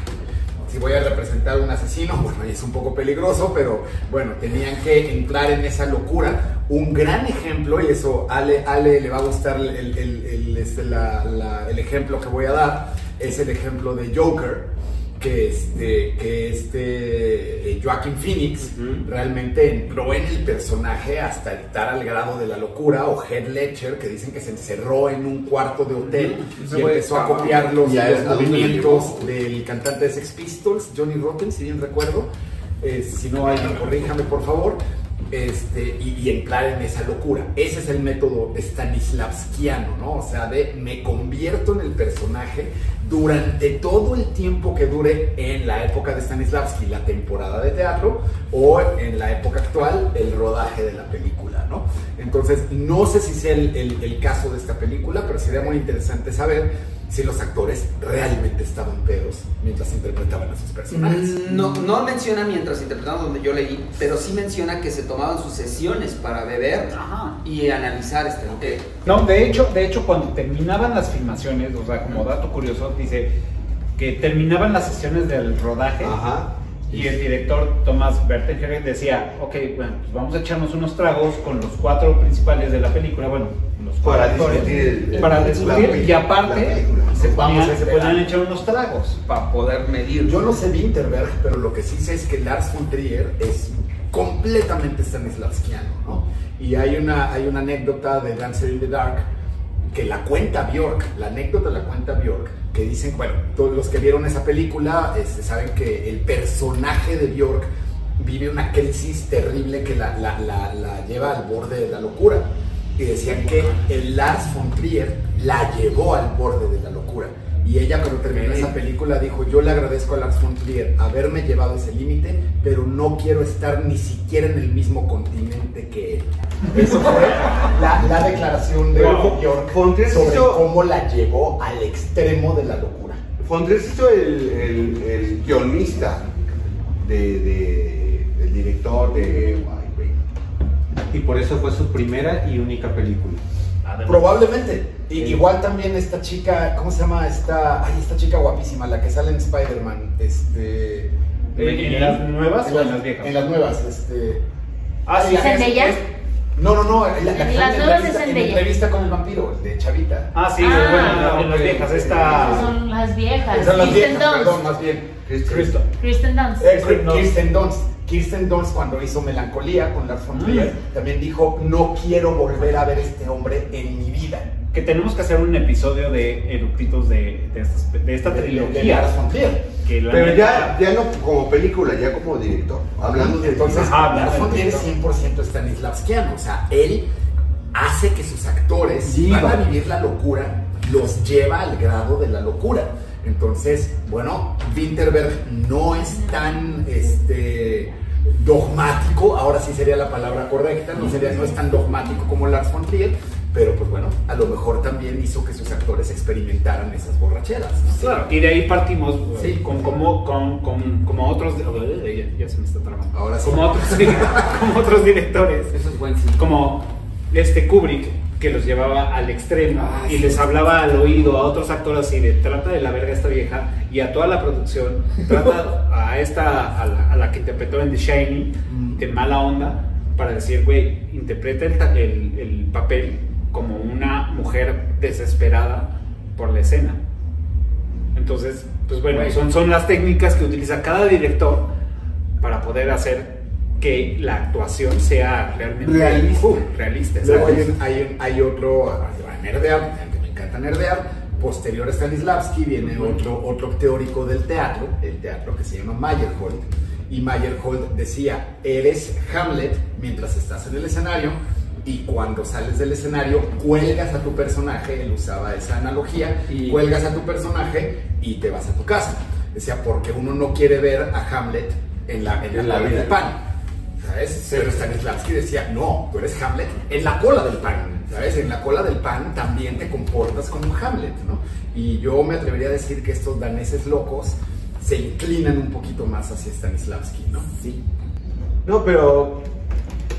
Si voy a representar a un asesino, bueno, es un poco peligroso, pero bueno, tenían que entrar en esa locura. Un gran ejemplo, y eso Ale, Ale le va a gustar el- el- el- este, la- la- el ejemplo que voy a dar, es el ejemplo de Joker, que este, que este eh, Joaquin Phoenix realmente entró en el personaje hasta estar al grado de la locura, o Heath Ledger, que dicen que se encerró en un cuarto de hotel y empezó a copiar los, Ya, los ¿a dónde le movimientos del cantante de Sex Pistols, Johnny Rotten, si bien recuerdo. Eh, si no alguien corríjame por favor. Este, y, y entrar en esa locura. Ese es el método stanislavskiano, ¿no? O sea, de me convierto en el personaje durante todo el tiempo que dure en la época de Stanislavski, la temporada de teatro, o en la época actual, el rodaje de la película, ¿no? Entonces, no sé si sea el, el- el caso de esta película, pero sería muy interesante saber si los actores realmente estaban pedos mientras interpretaban a sus personajes. Mm, No, no menciona mientras interpretaban donde yo leí, pero sí menciona que se tomaban sus sesiones para beber Ajá. y analizar este. eh, No, de hecho, de hecho, cuando terminaban las filmaciones, o sea, como dato curioso, dice que terminaban las sesiones del rodaje Ajá. Y el director Thomas Bertenger decía, ok, bueno, pues vamos a echarnos unos tragos con los cuatro principales de la película, bueno, los cuatro Para actores, discutir el- para discutir y aparte se, Vamos ponían, a se echar unos tragos para poder medir. Yo no sé Winterberg, pero lo que sí sé es que Lars von Trier es completamente Stanislavskiano, ¿no? Y hay una, hay una anécdota de Dancer in the Dark que la cuenta Bjork, la anécdota la cuenta Bjork, que dicen, bueno, todos los que vieron esa película este, saben que el personaje de Bjork vive una crisis terrible que la, la- la- la lleva al borde de la locura. Y decían que el Lars von Trier la llevó al borde de la locura. Y ella cuando terminó esa película dijo, yo le agradezco a Lars von Trier haberme llevado ese límite, pero no quiero estar ni siquiera en el mismo continente que él. Eso fue la, la declaración de Bjork von Trier sobre hizo- cómo la llevó al extremo de la locura. Fondres hizo el, el, el guionista de, de- del director de. Y por eso fue su primera y única película. Probablemente. Y, igual también esta chica, ¿cómo se llama? Esta, ay, esta chica guapísima, la que sale en Spider-Man. Este, ¿En, en las nuevas en o en las, las viejas? en las nuevas, este. Ah, sí, la- sí, ¿Zendaya? es- No, no, no, la, la En las en nuevas es en Zendaya. entrevista con el vampiro, el de Chavita. Ah, sí, Ah, bueno, en, la- en las ok. viejas, esta... son las viejas. Son las Kristen viejas, perdón, Dunst. más bien. Cristo. Kristen Dunst. Eh, Kristen Dunst. Kirsten Dunst. Cuando hizo Melancolía con Lars von Trier también dijo, no quiero volver a ver este hombre en mi vida. Que tenemos que hacer un episodio de eructitos de, de, estas- de esta De- trilogía. Lars von Trier. que la Pero ya, ya no como película, ya como director. Hablando de. Entonces, Ajá, Lars von Trier es claro. 100% Stanislavskiano. O sea, él hace que sus actores, si Viva. van a vivir la locura, los lleva al grado de la locura. Entonces, bueno, Winterberg no es tan este, dogmático, ahora sí sería la palabra correcta, no, sería, no es tan dogmático como Lars von Trier, pero pues bueno, a lo mejor también hizo que sus actores experimentaran esas borracheras. ¿no? Claro, y de ahí partimos Sí. sí. con, como, con, con- como otros. Ya, ya se me está trabando. Ahora sí. Como otros, como otros directores. Eso es buen sí. Como este Kubrick, que los llevaba al extremo Ah, y les hablaba al oído a otros actores así de trata de la verga esta vieja y a toda la producción, trata a esta, a la, a la que interpretó en The Shining, Mm. de mala onda, para decir, güey, interpreta el, el- el papel como una mujer desesperada por la escena. Entonces, pues bueno, son, son las técnicas que utiliza cada director para poder hacer que la actuación sea realmente Realista. Uh, realista, Luego hay, un- hay, un- hay otro, a nerdear, que me encanta nerdear, posterior a Stanislavski viene otro, otro teórico del teatro, el teatro que se llama Meyerhold, y Meyerhold decía, eres Hamlet mientras estás en el escenario, y cuando sales del escenario cuelgas a tu personaje, él usaba esa analogía, Y- cuelgas a tu personaje y te vas a tu casa. Decía, porque uno no quiere ver a Hamlet en la, en la, En la vida. del pan. ¿Sabes? Pero Stanislavski decía, no, tú eres Hamlet en la cola del pan. ¿Sabes? En la cola del pan también te comportas como un Hamlet, ¿no? Y yo me atrevería a decir que estos daneses locos se inclinan un poquito más hacia Stanislavski, ¿no? Sí. No, pero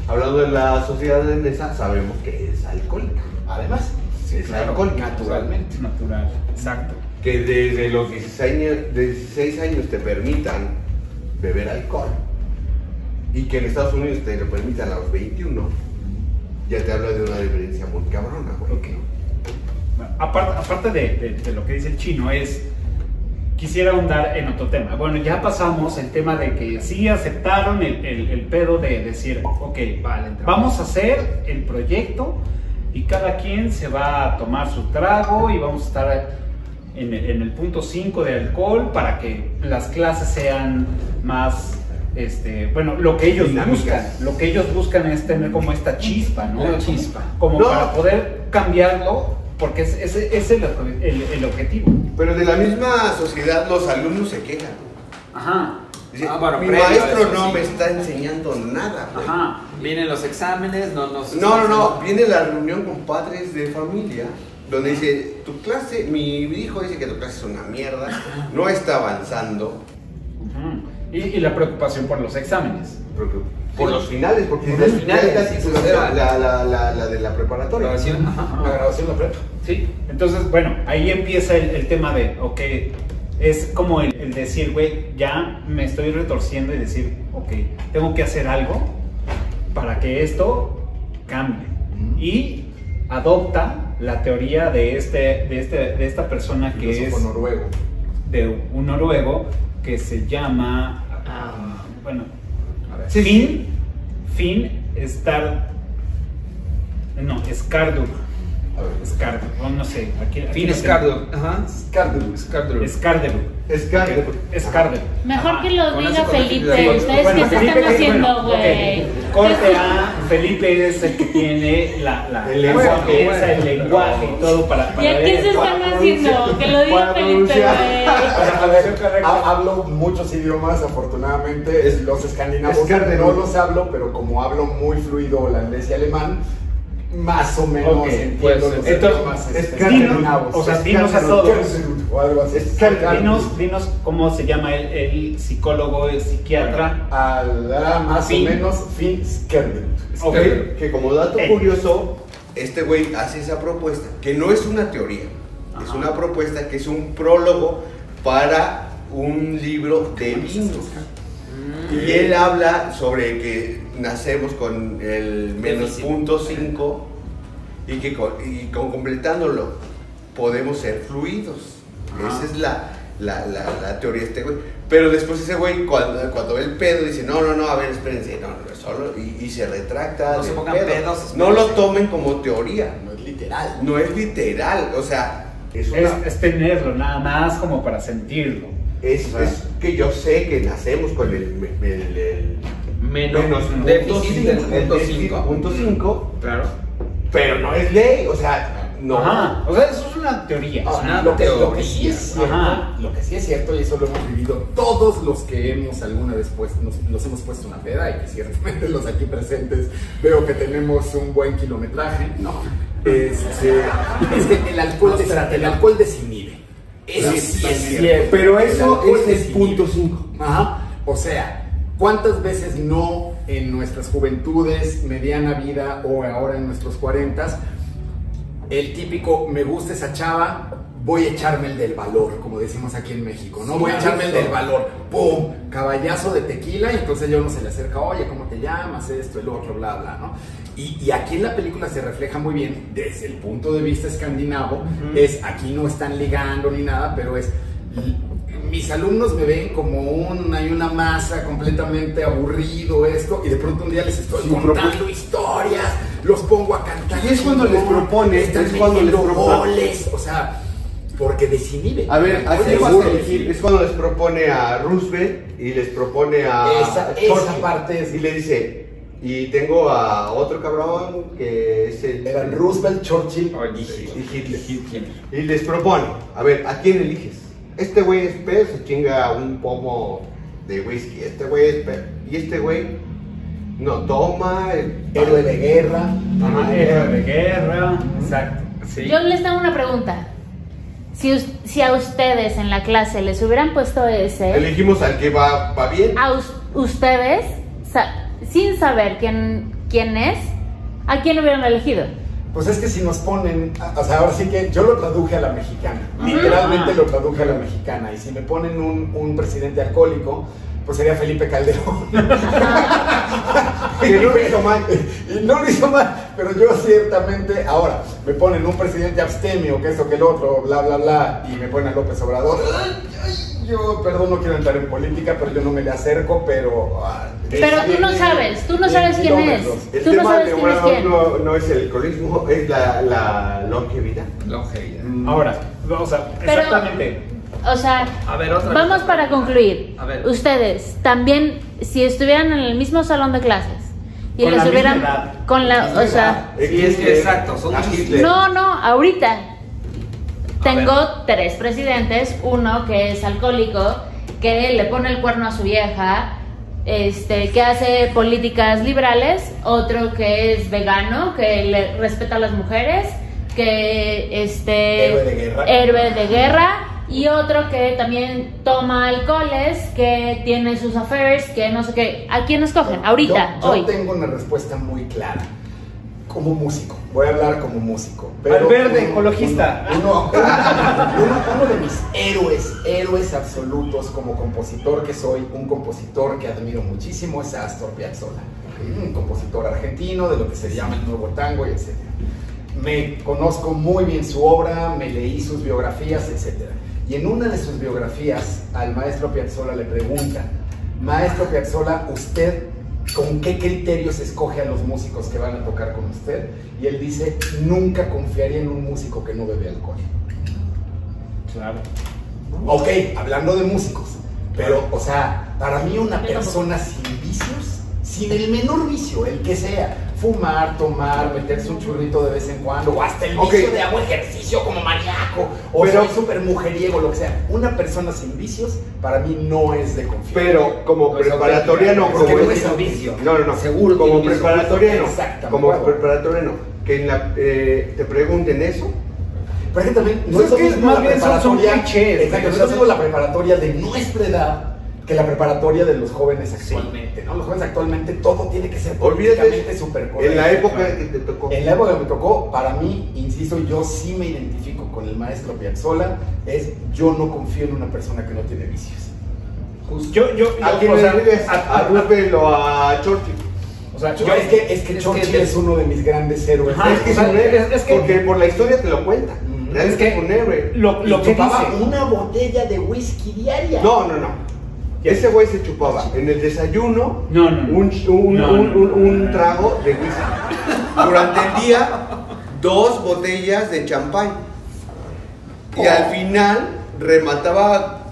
hablando de la sociedad danesa, sabemos que es alcohólica. Además, Es claro, alcohólica. naturalmente. Natural, exacto. Que desde los 16 años, 16 años te permitan beber alcohol y que en Estados Unidos te lo permitan a los 21, ya te habla de una diferencia muy cabrona, güey. Ok. Bueno, aparte, aparte de, de- de lo que dice el chino, es. Quisiera ahondar en otro tema. Bueno, ya pasamos el tema de que sí aceptaron el, el- el pedo de decir, ok, Vale, vamos a hacer el proyecto y cada quien se va a tomar su trago y vamos a estar en el, en el punto 5 de alcohol para que las clases sean más, este, bueno, lo que ellos Dinámicas. buscan, lo que ellos buscan es tener como esta chispa, ¿no? Chispa. Como No. para poder cambiarlo, porque es- ese es, el, el- el objetivo. Pero de la misma sociedad los alumnos se quejan. Ajá, Dice, Ah, bueno, mi maestro eso, no sí. me está enseñando nada. güey". ajá. Vienen los exámenes, no nos. No, no, no. Viene la reunión con padres de familia donde dice, tu clase, mi hijo dice que tu clase es una mierda, no está avanzando. Ujú. Y, y la preocupación por los exámenes. Por los finales, porque Por los finales, casi sí, se sí, la, la, la, la, la de la preparatoria. Grabación. La grabación de la prepa. Sí. Entonces, bueno, ahí empieza el, el tema de, ok, es como el, el decir, güey, ya me estoy retorciendo y decir, ok, tengo que hacer algo para que esto cambie. Y adopta la teoría de, este, de, este, de esta persona que es noruego. de un noruego que se llama, Ah. bueno, A ver. Finn, Finn Star, no. Skardur, o no sé, aquí, aquí Fin. Scardo. Ajá. Skardur. Scardo. Que Skardur. Mejor Ajá. que lo Con diga Felipe. acuerdo. ¿Ustedes Bueno, qué se Felipe, están que- haciendo, bueno, güey? ok. Corte A, Felipe es el que tiene la, la, El la lenguaje, piensa, el bueno. lenguaje y todo para, para ¿Y aquí ver- se están haciendo? Que lo diga Felipe, güey. A ver, ha- hablo muchos idiomas, afortunadamente. Es- los escandinavos no los hablo, pero como hablo muy fluido holandés y alemán, más o menos entiendo pues, entonces, idiomas es Skardur. escandinavos. O sea, Es dinos a todos. O algo así. Dinos, dinos cómo se llama el, el psicólogo, el psiquiatra. Hablará más Fin. o menos Finn Skardur. Ok. que como dato Eh. curioso, este güey hace esa propuesta, que no es una teoría, es una propuesta que es un prólogo para un libro de vinos. Y él habla sobre que nacemos con el menos Déficit. punto 5 y que con, y con completándolo podemos ser fluidos. Ajá. Esa es la, la, la, la teoría de este güey. Pero después ese güey cuando, cuando ve el pedo dice, no, no, no, a ver, espérense, no, no, solo, y, y se retracta. No se pongan pedo. pedos, No lo espérense. tomen como teoría, No es literal. no es literal, o sea, es una... Es, es tenerlo, nada más como para sentirlo. Es, es que yo sé que nacemos con el, el, el- Menos, menos déficit del punto punto cinco, el déficit 5. punto cinco, Claro. pero no es ley, o sea, no. Ajá. O sea, eso es una teoría. Ah, una lo, que, lo que sí es cierto, Ajá. lo que sí es cierto, y eso lo hemos vivido todos los que hemos alguna vez pues, nos, nos hemos puesto una peda, y que ciertamente los aquí presentes veo que tenemos un buen kilometraje. No. Este, es que el alcohol, des- el alcohol desinhibe. Eso sí es cierto. Pero eso es el punto 5. Ajá. O sea, ¿cuántas veces no en nuestras juventudes, mediana vida o ahora en nuestros cuarentas, el típico me gusta esa chava, voy a echarme el del valor, como decimos aquí en México, ¿no? Sí, voy a echarme el eso. del valor, ¡pum! Caballazo de tequila y entonces ya uno se le acerca, oye, ¿cómo te llamas? Esto, el otro, bla, bla, ¿no? Y, y aquí en la película se refleja muy bien, desde el punto de vista escandinavo, es aquí no están ligando ni nada, pero es mis alumnos me ven como un, hay una masa completamente aburrido esto y de pronto un día les estoy Sí, contando historias, los pongo a cantar. Y es cuando les propone, es cuando les goles, o sea, porque desinhibe. A ver, Seguro. Es cuando les propone a Roosevelt y les propone a Esa- esa parte es- Y le dice, y tengo a otro cabrón que es el... Eran Roosevelt, Churchill Oye, y Hitler. Y les propone, a ver, ¿a quién eliges? Este güey es pedo, se chinga un pomo de whisky. Este güey es pedo. Y este güey no toma. el- héroe de guerra. Ajá, héroe de guerra. Exacto. Sí. Yo les tengo una pregunta. Si, a ustedes en la clase les hubieran puesto ese, Elegimos al que va, va bien. a us- ustedes, sa- sin saber quién, quién es, ¿a quién hubieran elegido? Pues es que si nos ponen, o sea, ahora sí que yo lo traduje a la mexicana, literalmente lo traduje a la mexicana, y si me ponen un, un presidente alcohólico, pues sería Felipe Calderón. Que no lo hizo mal. y no lo hizo mal, pero yo ciertamente, ahora, me ponen un presidente abstemio, que esto, que el otro, bla, bla, bla, y me ponen a López Obrador. Yo, perdón, no quiero entrar en política, pero yo no me le acerco, pero... ah, Pero tú no diez- sabes, tú no diez sabes quién es. El Tú no tema sabes de quién es Obrador quién. no, no es el alcoholismo, es la, la longevidad. Longevidad. Ahora, o sea, Pero- exactamente. O sea, A ver, otra vamos vez. para concluir. A ver. Ustedes también, si estuvieran en el mismo salón de clases y Con les la misma hubieran edad. con la, o sea, Sí, es que exacto, son no, no, ahorita tengo tres presidentes, uno que es alcohólico, que le pone el cuerno a su vieja, este, que hace políticas liberales, otro que es vegano, que le respeta a las mujeres, que este Héroe de guerra. héroe de guerra, y otro que también toma alcoholes, que tiene sus affairs, que no sé qué. ¿A quién escogen? Ahorita, yo, yo hoy. tengo una respuesta muy clara. Como músico, voy a hablar como músico. Al verde, ecologista. Uno, uno- uno de mis héroes, héroes absolutos como compositor que soy, un compositor que admiro muchísimo es Astor Piazzolla. Un compositor argentino de lo que se llama el nuevo tango y etc. Me conozco muy bien su obra, me leí sus biografías, etc. Y en una de sus biografías al maestro Piazzolla le pregunta, maestro Piazzolla, ¿usted con qué criterios escoge a los músicos que van a tocar con usted? Y él dice, nunca confiaría en un músico que no bebe alcohol. Claro. Ok, hablando de músicos, pero, o sea, para mí una persona sin vicios, sin el menor vicio, el que sea, fumar, tomar, meterse un churrito de vez en cuando, o hasta el vicio de hago ejercicio como maníaco, o Pero- soy súper mujeriego, lo que sea. Una persona sin vicios, para mí no es de confiar. Pero como No es preparatoriano, auténtico, como es que no es- es vicio. No, no, no. Seguro como vicio. preparatoriano. Exacto, Como acuerdo. preparatoriano. Que en la, eh, te pregunten eso. Pero es que también no es que más bien son- son preparatoria. clichés, Exacto, no es la preparatoria de nuestra edad que la preparatoria de los jóvenes actualmente, ¿no? Los jóvenes actualmente todo tiene que ser políticamente súper. En la época que te tocó. En la época que me tocó, para mí, insisto, yo sí me identifico con el maestro Piazzolla, es yo no confío en una persona que no tiene vicios. Yo, yo, ¿A yo, quién o sea, a- ¿A a- a Churchill? o sea, Yo, yo- es que, es que es Churchill que- es uno de mis grandes héroes. Ajá, es que o sea, es un héroe. es- que- porque por la historia te lo cuenta. Es que- un héroe. lo, lo que dice. una botella de whisky diaria. No, no, no. Ese güey se chupaba en el desayuno No, no, no. un, un, No, un- un- trago de whisky. Durante el día, dos botellas de champán. Y Oh. al final remataba,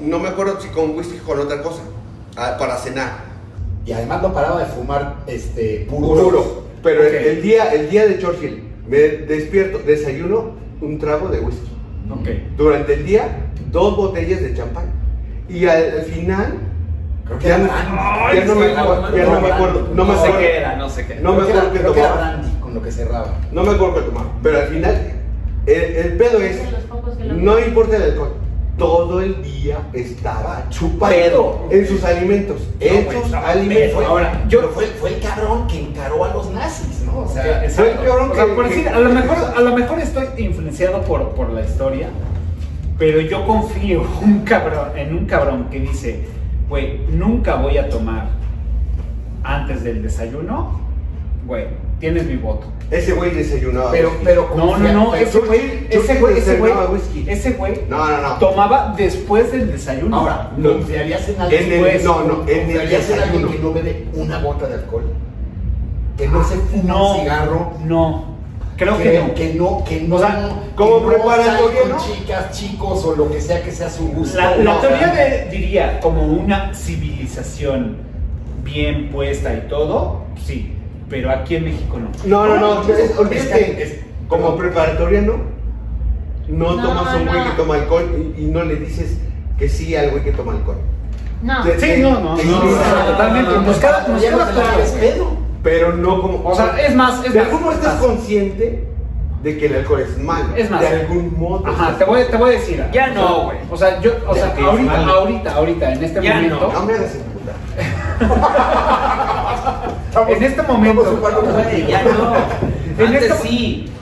no me acuerdo si con whisky o con otra cosa, para cenar. Y además no paraba de fumar este puro. Puro. Pero el- día, el día de Churchill, me despierto, desayuno un trago de whisky. Durante el día, dos botellas de champán. Y al, al final, Creo que ya, era no- ya no me, acuerdo- ya no me acuerdo. No me sé qué era, no sé qué. No me acuerdo qué tomaba. brandy con lo que cerraba. No me acuerdo qué tomaba. Pero al final, el, el pedo es, no importa el alcohol. Todo el día estaba chupando Pedo. en sus alimentos. En sus pues, alimentos. Fue, Ahora, yo, fue, fue el cabrón que encaró a los nazis, ¿no? O sea, fue el cabrón que- por que- decir, a lo mejor, a lo mejor estoy influenciado por, por la historia, pero yo confío un cabrón, en un cabrón que dice, güey, nunca voy a tomar antes del desayuno, güey, tienes mi voto. Ese güey desayunaba. pero, whisky. pero No, no, no, ese güey, ese güey, ese güey, ese güey No, no, no. tomaba después del desayuno. Ahora, No. ¿confiarías en alguien? En el- no, no, en el ¿Confiarías en alguien desayuno. que no bebe una gota de alcohol? Que no se fuma no, un cigarro. no, creo que, que no. que no, que no, O sea, no preparatoria, ¿no? chicas, chicos o lo que sea que sea su gusto. La, teoría de, diría, como una civilización bien puesta y todo, sí, pero aquí en México no. No, no, no. Olvídate, es- como preparatoriano, no, No, tomas a un güey no. que toma alcohol y, y no le dices que sí al güey que toma alcohol. No. Sí. Sí, no, no, totalmente. Nos queda, claro. Pero no como. O sea, es más, es de más, algún modo es estás consciente de que el alcohol es malo. Es más. De algún modo. Ajá, te voy, te voy a decir. Ya no, güey. O sea, yo, o sea, ahorita, ahorita, ahorita, en este Ya momento, No me hagas emputar. en este momento, Estamos un par de- Güey, ya no. En Antes este- sí.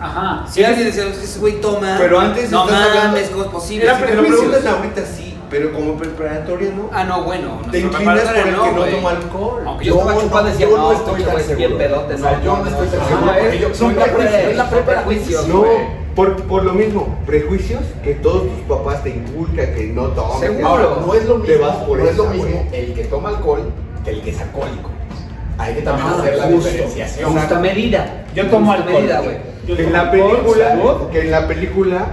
ajá, Si alguien decía, ese güey toma. Pero antes no estás hablando- mames, ¿cómo es posible? Era Si te lo preguntas ahorita sí, pero como preparatoria no. Ah, no, bueno. Te inclinas por el preparatoria que no toma alcohol. Aunque yo estaba chupando decía, yo no, estoy tan seguro. pedote. O sea, yo no estoy tan seguro. Yo- son prejuicios, la son prejuicios. No, por, por lo mismo, prejuicios que todos tus papás te inculcan que no tomes. Seguro. Ahora, no es lo Te mismo, vas por no es lo mismo el que toma alcohol que el que es alcohólico. Hay que también hacer la diferenciación. Justa medida. yo tomo alcohol. medida, güey. Yo Que en la película, que en la película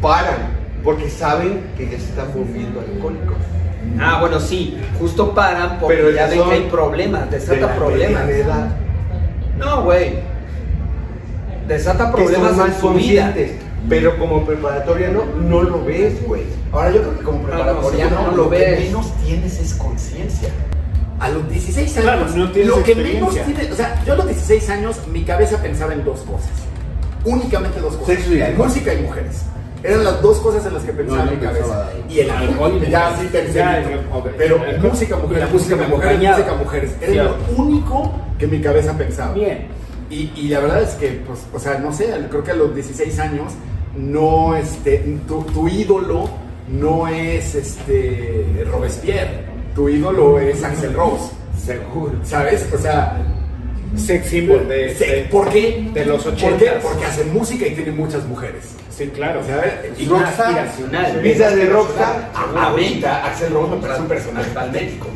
paran porque saben que ya se están volviendo alcohólicos. Ah, bueno, sí. Justo paran porque Pero ya ven que hay problemas. De Desata la problemas. mediana edad, No, güey. Desata que son problemas más en su vida. Pero como preparatoria no, no lo ves, güey. Ahora yo creo que como no, preparatoriano no, no lo lo que ves. menos tienes es conciencia. a los 16 años, Claro, no tienes lo que menos experiencia. tiene, o sea, yo a los 16 años, mi cabeza pensaba en dos cosas. Únicamente dos cosas. Sexo y alcohol. Música y mujeres. Eran las dos cosas en las que pensaba No, en mi cabeza. pensaba Y el alcohol, ya mujeres. sí tercerito. Ya, ok. Pero música, mujeres, La música, mujeres, música, mujeres. Era Sí. lo único que mi cabeza pensaba. Bien. Y, y la verdad es que, pues, o sea, no sé, creo que a los 16 años no, este, tu, tu ídolo no es, este, Robespierre, tu ídolo es Axel Rose, Seguro. ¿sabes? O sea, Sex symbol de, sí, de- ¿por qué? de los ¿Por qué? ochentas. Porque hace música y tiene muchas mujeres, Sí, claro. ¿sabes? Y Rockstar. Vida de rockstar. a- ahorita Axel Rose me parece un personaje magnético.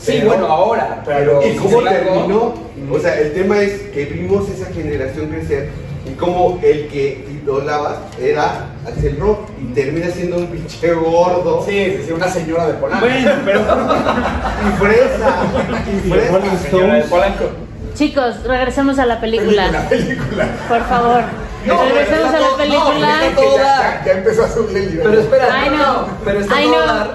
Sí, Pero- bueno, ahora. pero- ¿Y cómo terminó? O sea, el tema es que vimos esa generación crecer y como el que idolaba era Axel Rock y termina siendo un pinche gordo Sí, sí, sí, una señora de Polanco. Bueno, pero. y fresa. Y fresa. Señora de Polanco. Chicos, regresemos a la película. película. Por favor. No, regresemos a la película. no, ya, ya- ya empezó a subir el nivel. Pero espera, Ay, no, no. no, pero está Ay, todo no. dar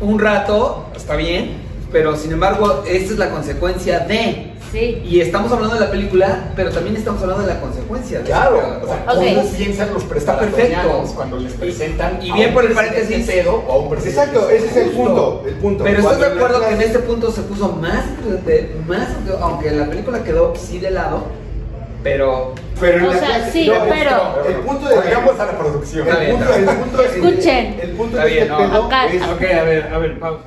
un rato, está bien, pero sin embargo, esta es la consecuencia de. Sí. Y estamos hablando de la película, pero también estamos hablando de la consecuencia de. Claro, o sea. ¿cómo piensan los preparatorianos cuando les presentan y bien un por el paréntesis. pedo o a un presidente Exacto, ese es el punto. El punto. Pero estás de acuerdo que en este punto se puso más, de- más, aunque la película quedó sí de lado, pero Pero en O la sea, clase- sí, no, pero- El punto de Volvamos a la producción. El punto, el punto, Escuchen. El, punto Está de bien, este ¿no? pedo es Ok, a ver, a ver, pausa.